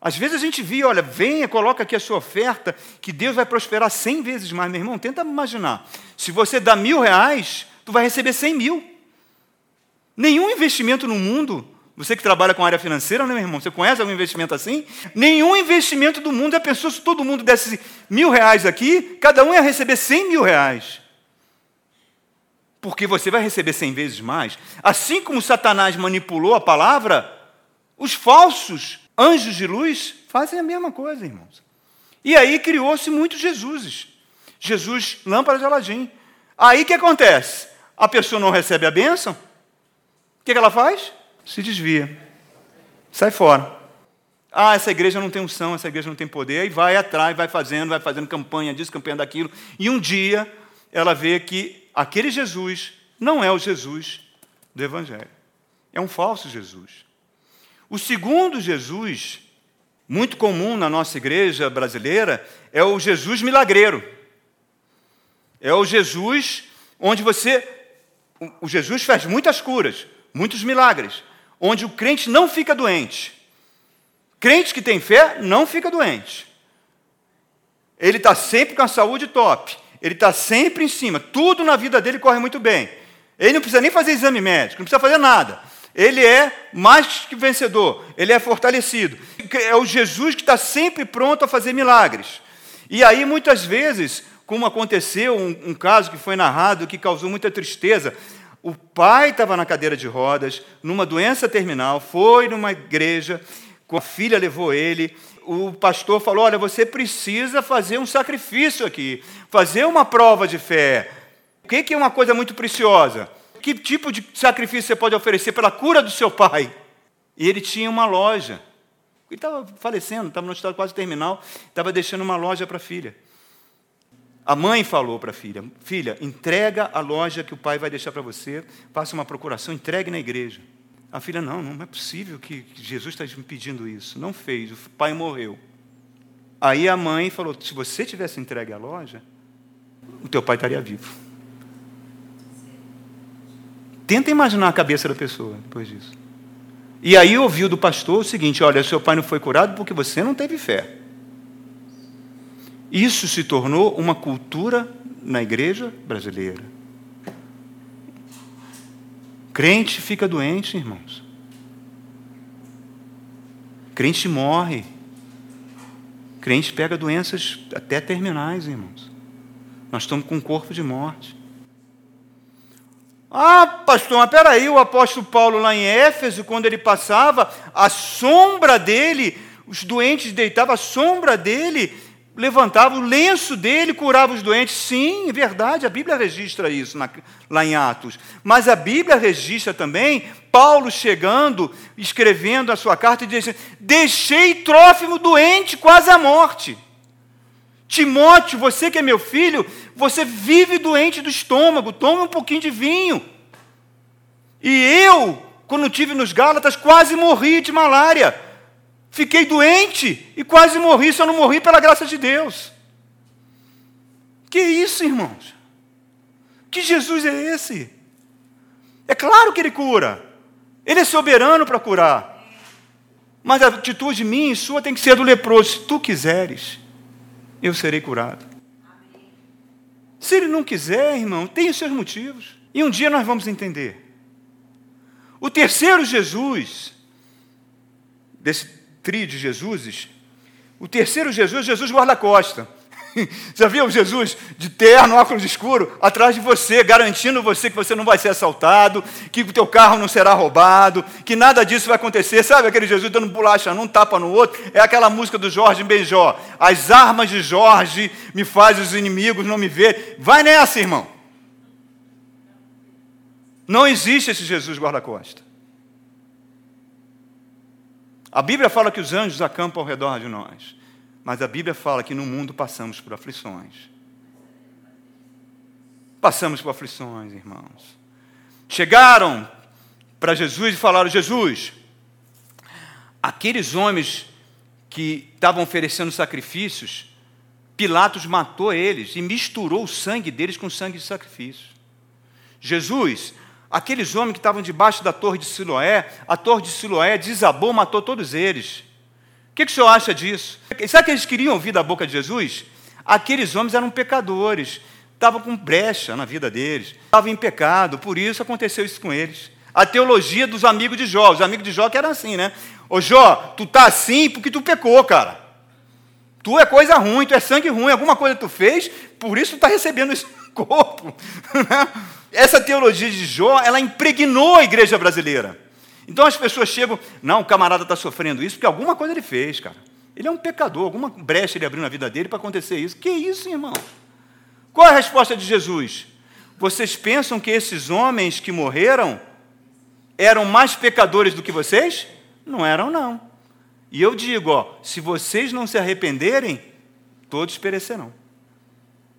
Às vezes a gente via, olha, venha, coloca aqui a sua oferta, que Deus vai prosperar cem vezes mais. Meu irmão, tenta imaginar. Se você dá mil reais, tu vai receber cem mil. Nenhum investimento no mundo você que trabalha com área financeira, né, meu irmão? Você conhece algum investimento assim? Nenhum investimento do mundo. Já pensou se todo mundo desse mil reais aqui, cada um ia receber cem mil reais? Porque você vai receber cem vezes mais. Assim como Satanás manipulou a palavra, os falsos anjos de luz fazem a mesma coisa, irmãos. E aí criou-se muitos Jesuses. Jesus, lâmpada de Aladim. Aí o que acontece? A pessoa não recebe a bênção. O que ela faz? Se desvia, sai fora. Ah, essa igreja não tem unção, essa igreja não tem poder, e vai atrás, vai fazendo, vai fazendo campanha disso, campanha daquilo, e um dia ela vê que aquele Jesus não é o Jesus do Evangelho, é um falso Jesus. O segundo Jesus, muito comum na nossa igreja brasileira, é o Jesus milagreiro. É o Jesus onde você. O Jesus faz muitas curas, muitos milagres, onde o crente não fica doente. Crente que tem fé não fica doente. Ele está sempre com a saúde top. Ele está sempre em cima. Tudo na vida dele corre muito bem. Ele não precisa nem fazer exame médico, não precisa fazer nada. Ele é mais que vencedor, ele é fortalecido. É o Jesus que está sempre pronto a fazer milagres. E aí, muitas vezes, como aconteceu, um, um caso que foi narrado que causou muita tristeza, o pai estava na cadeira de rodas, numa doença terminal, foi numa igreja, a filha levou ele. O pastor falou: Olha, você precisa fazer um sacrifício aqui, fazer uma prova de fé. O que é uma coisa muito preciosa? Que tipo de sacrifício você pode oferecer pela cura do seu pai? E ele tinha uma loja. Ele estava falecendo, estava no estado quase terminal, estava deixando uma loja para a filha. A mãe falou para a filha: Filha, entrega a loja que o pai vai deixar para você, faça uma procuração, entregue na igreja. A filha: Não, não é possível que Jesus está me pedindo isso. Não fez, o pai morreu. Aí a mãe falou: Se você tivesse entregue a loja, o teu pai estaria vivo. Tenta imaginar a cabeça da pessoa depois disso. E aí ouviu do pastor o seguinte: Olha, seu pai não foi curado porque você não teve fé. Isso se tornou uma cultura na igreja brasileira. Crente fica doente, irmãos. Crente morre. Crente pega doenças até terminais, irmãos. Nós estamos com um corpo de morte. Ah, pastor, mas peraí, o apóstolo Paulo lá em Éfeso, quando ele passava, a sombra dele, os doentes deitavam, a sombra dele levantava, o lenço dele curava os doentes. Sim, é verdade, a Bíblia registra isso na, lá em Atos. Mas a Bíblia registra também Paulo chegando, escrevendo a sua carta e dizendo: Deixei Trófimo doente, quase à morte. Timóteo, você que é meu filho, você vive doente do estômago, toma um pouquinho de vinho. E eu, quando tive nos Gálatas, quase morri de malária. Fiquei doente e quase morri, só não morri pela graça de Deus. Que isso, irmãos? Que Jesus é esse? É claro que ele cura. Ele é soberano para curar. Mas a atitude minha e sua tem que ser do leproso. Se tu quiseres, eu serei curado. Se ele não quiser, irmão, tem os seus motivos. E um dia nós vamos entender. O terceiro Jesus, desse trio de Jesuses, o terceiro Jesus, Jesus guarda-costa. Já viu Jesus de terno, óculos escuro, atrás de você, garantindo você que você não vai ser assaltado, que o teu carro não será roubado, que nada disso vai acontecer. Sabe aquele Jesus dando bolacha num, tapa no outro? É aquela música do Jorge Benjó. As armas de Jorge me fazem os inimigos não me ver. Vai nessa, irmão. Não existe esse Jesus guarda-costa. A Bíblia fala que os anjos acampam ao redor de nós. Mas a Bíblia fala que no mundo passamos por aflições. Passamos por aflições, irmãos. Chegaram para Jesus e falaram: Jesus, aqueles homens que estavam oferecendo sacrifícios, Pilatos matou eles e misturou o sangue deles com o sangue de sacrifício. Jesus, aqueles homens que estavam debaixo da torre de Siloé, a torre de Siloé desabou, matou todos eles. O que, que o senhor acha disso? Sabe que eles queriam ouvir da boca de Jesus? Aqueles homens eram pecadores, estavam com brecha na vida deles, estavam em pecado, por isso aconteceu isso com eles. A teologia dos amigos de Jó, os amigos de Jó que eram assim, né? Ô Jó, tu tá assim porque tu pecou, cara. Tu é coisa ruim, tu é sangue ruim, alguma coisa tu fez, por isso tu está recebendo esse corpo. Essa teologia de Jó, ela impregnou a igreja brasileira. Então as pessoas chegam, não, o camarada está sofrendo isso porque alguma coisa ele fez, cara. Ele é um pecador, alguma brecha ele abriu na vida dele para acontecer isso. Que isso, irmão? Qual a resposta de Jesus? Vocês pensam que esses homens que morreram eram mais pecadores do que vocês? Não eram, não. E eu digo, ó, se vocês não se arrependerem, todos perecerão.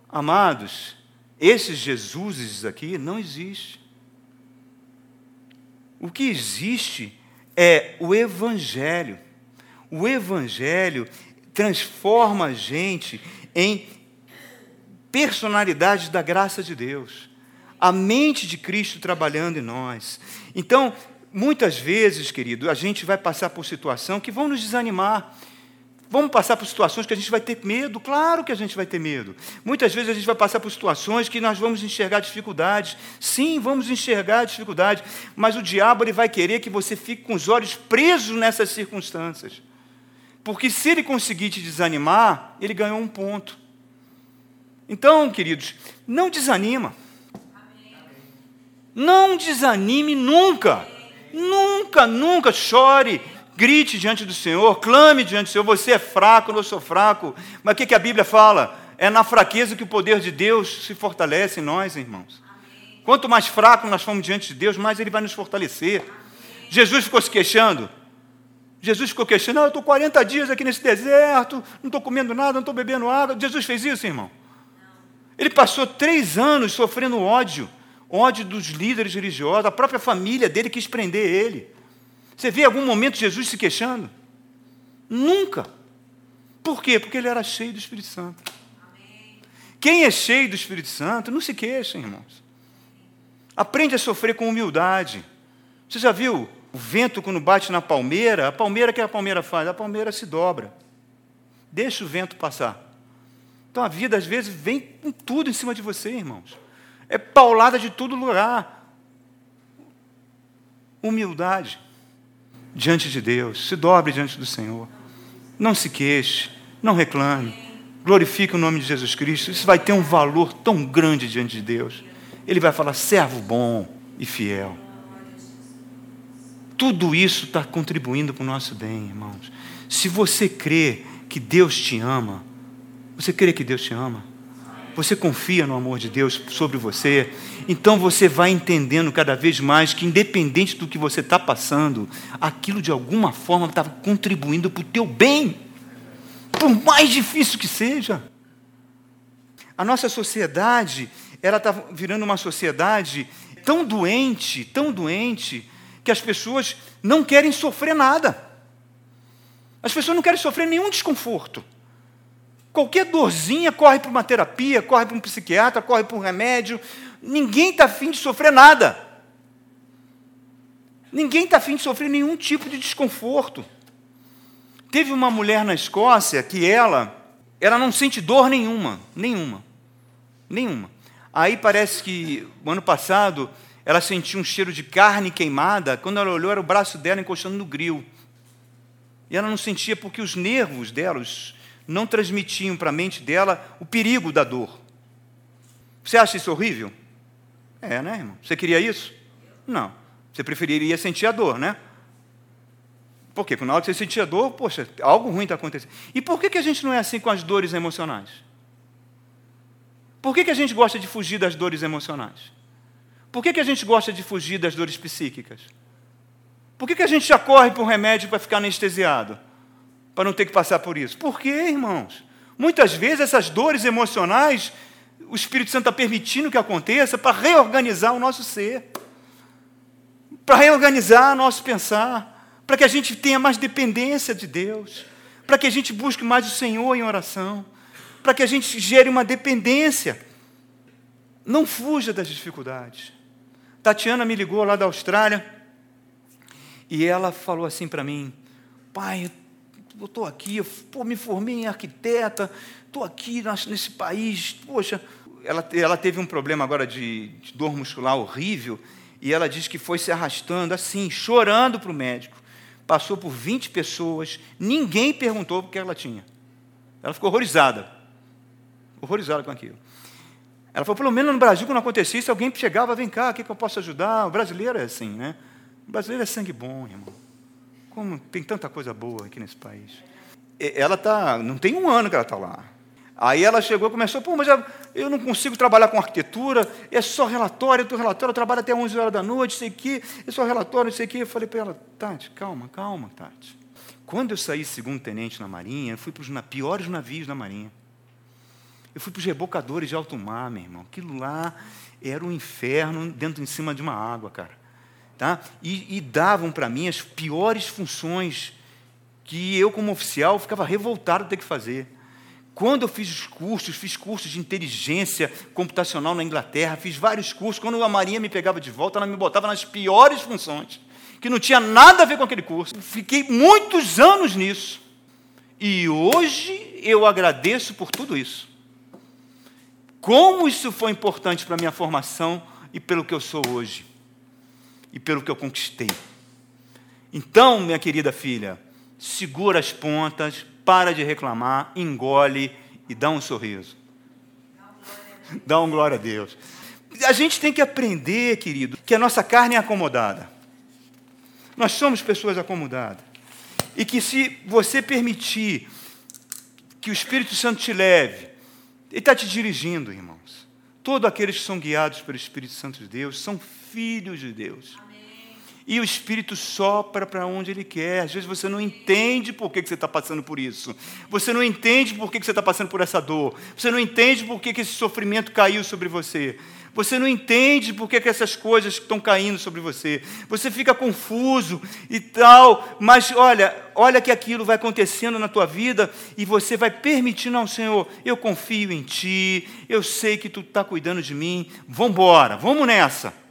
Amados, esses Jesuses aqui não existem. O que existe é o Evangelho. O Evangelho transforma a gente em personalidade da graça de Deus. A mente de Cristo trabalhando em nós. Então, muitas vezes, querido, a gente vai passar por situação que vão nos desanimar. Vamos passar por situações que a gente vai ter medo? Claro que a gente vai ter medo. Muitas vezes a gente vai passar por situações que nós vamos enxergar dificuldades. Sim, vamos enxergar dificuldades, mas o diabo ele vai querer que você fique com os olhos presos nessas circunstâncias. Porque se ele conseguir te desanimar, ele ganhou um ponto. Então, queridos, não desanima. Não desanime nunca. Nunca, nunca chore grite diante do Senhor, clame diante do Senhor. Você é fraco, eu sou fraco. Mas o que, que a Bíblia fala? É na fraqueza que o poder de Deus se fortalece em nós, irmãos. Quanto mais fraco nós formos diante de Deus, mais Ele vai nos fortalecer. Jesus ficou se queixando. Jesus ficou queixando, ah, eu estou 40 dias aqui nesse deserto, não estou comendo nada, não estou bebendo água. Jesus fez isso, irmão? Ele passou três anos sofrendo ódio, ódio dos líderes religiosos, a própria família dele quis prender ele. Você vê algum momento Jesus se queixando? Nunca. Por quê? Porque ele era cheio do Espírito Santo. Quem é cheio do Espírito Santo não se queixa, irmãos. Aprende a sofrer com humildade. Você já viu o vento quando bate na palmeira? A palmeira, o que a palmeira faz? A palmeira se dobra. Deixa o vento passar. Então a vida às vezes vem com tudo em cima de você, irmãos. É paulada de todo lugar. Humildade diante de Deus. Se dobre diante do Senhor. Não se queixe, não reclame. Glorifique o nome de Jesus Cristo. Isso vai ter um valor tão grande diante de Deus. Ele vai falar, servo bom e fiel. Tudo isso está contribuindo para o nosso bem, irmãos. Se você crê que Deus te ama, você crê que Deus te ama? Você confia no amor de Deus sobre você? Então você vai entendendo cada vez mais que, independente do que você está passando, aquilo de alguma forma está contribuindo para o teu bem, por mais difícil que seja. A nossa sociedade, ela está virando uma sociedade tão doente, tão doente, que as pessoas não querem sofrer nada. As pessoas não querem sofrer nenhum desconforto. Qualquer dorzinha corre para uma terapia, corre para um psiquiatra, corre para um remédio. Ninguém está afim de sofrer nada. Ninguém está afim de sofrer nenhum tipo de desconforto. Teve uma mulher na Escócia que ela, ela não sente dor nenhuma, nenhuma, nenhuma. Aí parece que o ano passado ela sentiu um cheiro de carne queimada. Quando ela olhou, era o braço dela encostando no grill. E ela não sentia porque os nervos dela não transmitiam para a mente dela o perigo da dor. Você acha isso horrível? É, né, irmão? Você queria isso? Não. Você preferiria sentir a dor, né? Por quê? Porque na hora que você sentia dor, poxa, algo ruim está acontecendo. E por que, que a gente não é assim com as dores emocionais? Por que, que a gente gosta de fugir das dores emocionais? Por que, que a gente gosta de fugir das dores psíquicas? Por que, que a gente já corre para um remédio para ficar anestesiado? Para não ter que passar por isso? Por quê, irmãos? Muitas vezes essas dores emocionais, o Espírito Santo está permitindo que aconteça para reorganizar o nosso ser, para reorganizar nosso pensar, para que a gente tenha mais dependência de Deus, para que a gente busque mais o Senhor em oração, para que a gente gere uma dependência. Não fuja das dificuldades. Tatiana me ligou lá da Austrália e ela falou assim para mim: Pai, eu estou aqui, eu pô, me formei em arquiteta, estou aqui nesse país, poxa. Ela, ela teve um problema agora de, de dor muscular horrível e ela disse que foi se arrastando assim, chorando para o médico. Passou por 20 pessoas, ninguém perguntou o que ela tinha. Ela ficou horrorizada. Horrorizada com aquilo. Ela falou, pelo menos no Brasil, quando acontecia isso, alguém chegava, vem cá, o que, que eu posso ajudar? O brasileiro é assim, né? O brasileiro é sangue bom, irmão. Como tem tanta coisa boa aqui nesse país. Ela tá, não tem um ano que ela está lá. Aí ela chegou e começou, pô, mas eu não consigo trabalhar com arquitetura, é só relatório, eu relatório, eu trabalho até 11 horas da noite, sei que, é só relatório, sei que. Eu falei para ela, Tati, calma, calma, Tati. Quando eu saí segundo tenente na Marinha, eu fui para os piores navios da Marinha. Eu fui para os rebocadores de alto mar, meu irmão. Aquilo lá era um inferno dentro em cima de uma água, cara. Tá? E, e davam para mim as piores funções que eu, como oficial, ficava revoltado de ter que fazer. Quando eu fiz os cursos, fiz cursos de inteligência computacional na Inglaterra, fiz vários cursos. Quando a Marinha me pegava de volta, ela me botava nas piores funções, que não tinha nada a ver com aquele curso. Fiquei muitos anos nisso. E hoje eu agradeço por tudo isso. Como isso foi importante para a minha formação e pelo que eu sou hoje. E pelo que eu conquistei. Então, minha querida filha, segura as pontas, para de reclamar, engole e dá um sorriso. Dá um glória a Deus. A gente tem que aprender, querido, que a nossa carne é acomodada. Nós somos pessoas acomodadas. E que se você permitir que o Espírito Santo te leve ele está te dirigindo, irmãos. Todos aqueles que são guiados pelo Espírito Santo de Deus são filhos de Deus. E o Espírito sopra para onde Ele quer. Às vezes você não entende por que, você está passando por isso. Você não entende por que, que você está passando por essa dor. Você não entende por que, que esse sofrimento caiu sobre você. Você não entende por que, que essas coisas estão caindo sobre você. Você fica confuso e tal, mas olha, olha que aquilo vai acontecendo na tua vida e você vai permitindo ao Senhor, eu confio em Ti, eu sei que Tu está cuidando de mim, vamos embora, vamos nessa.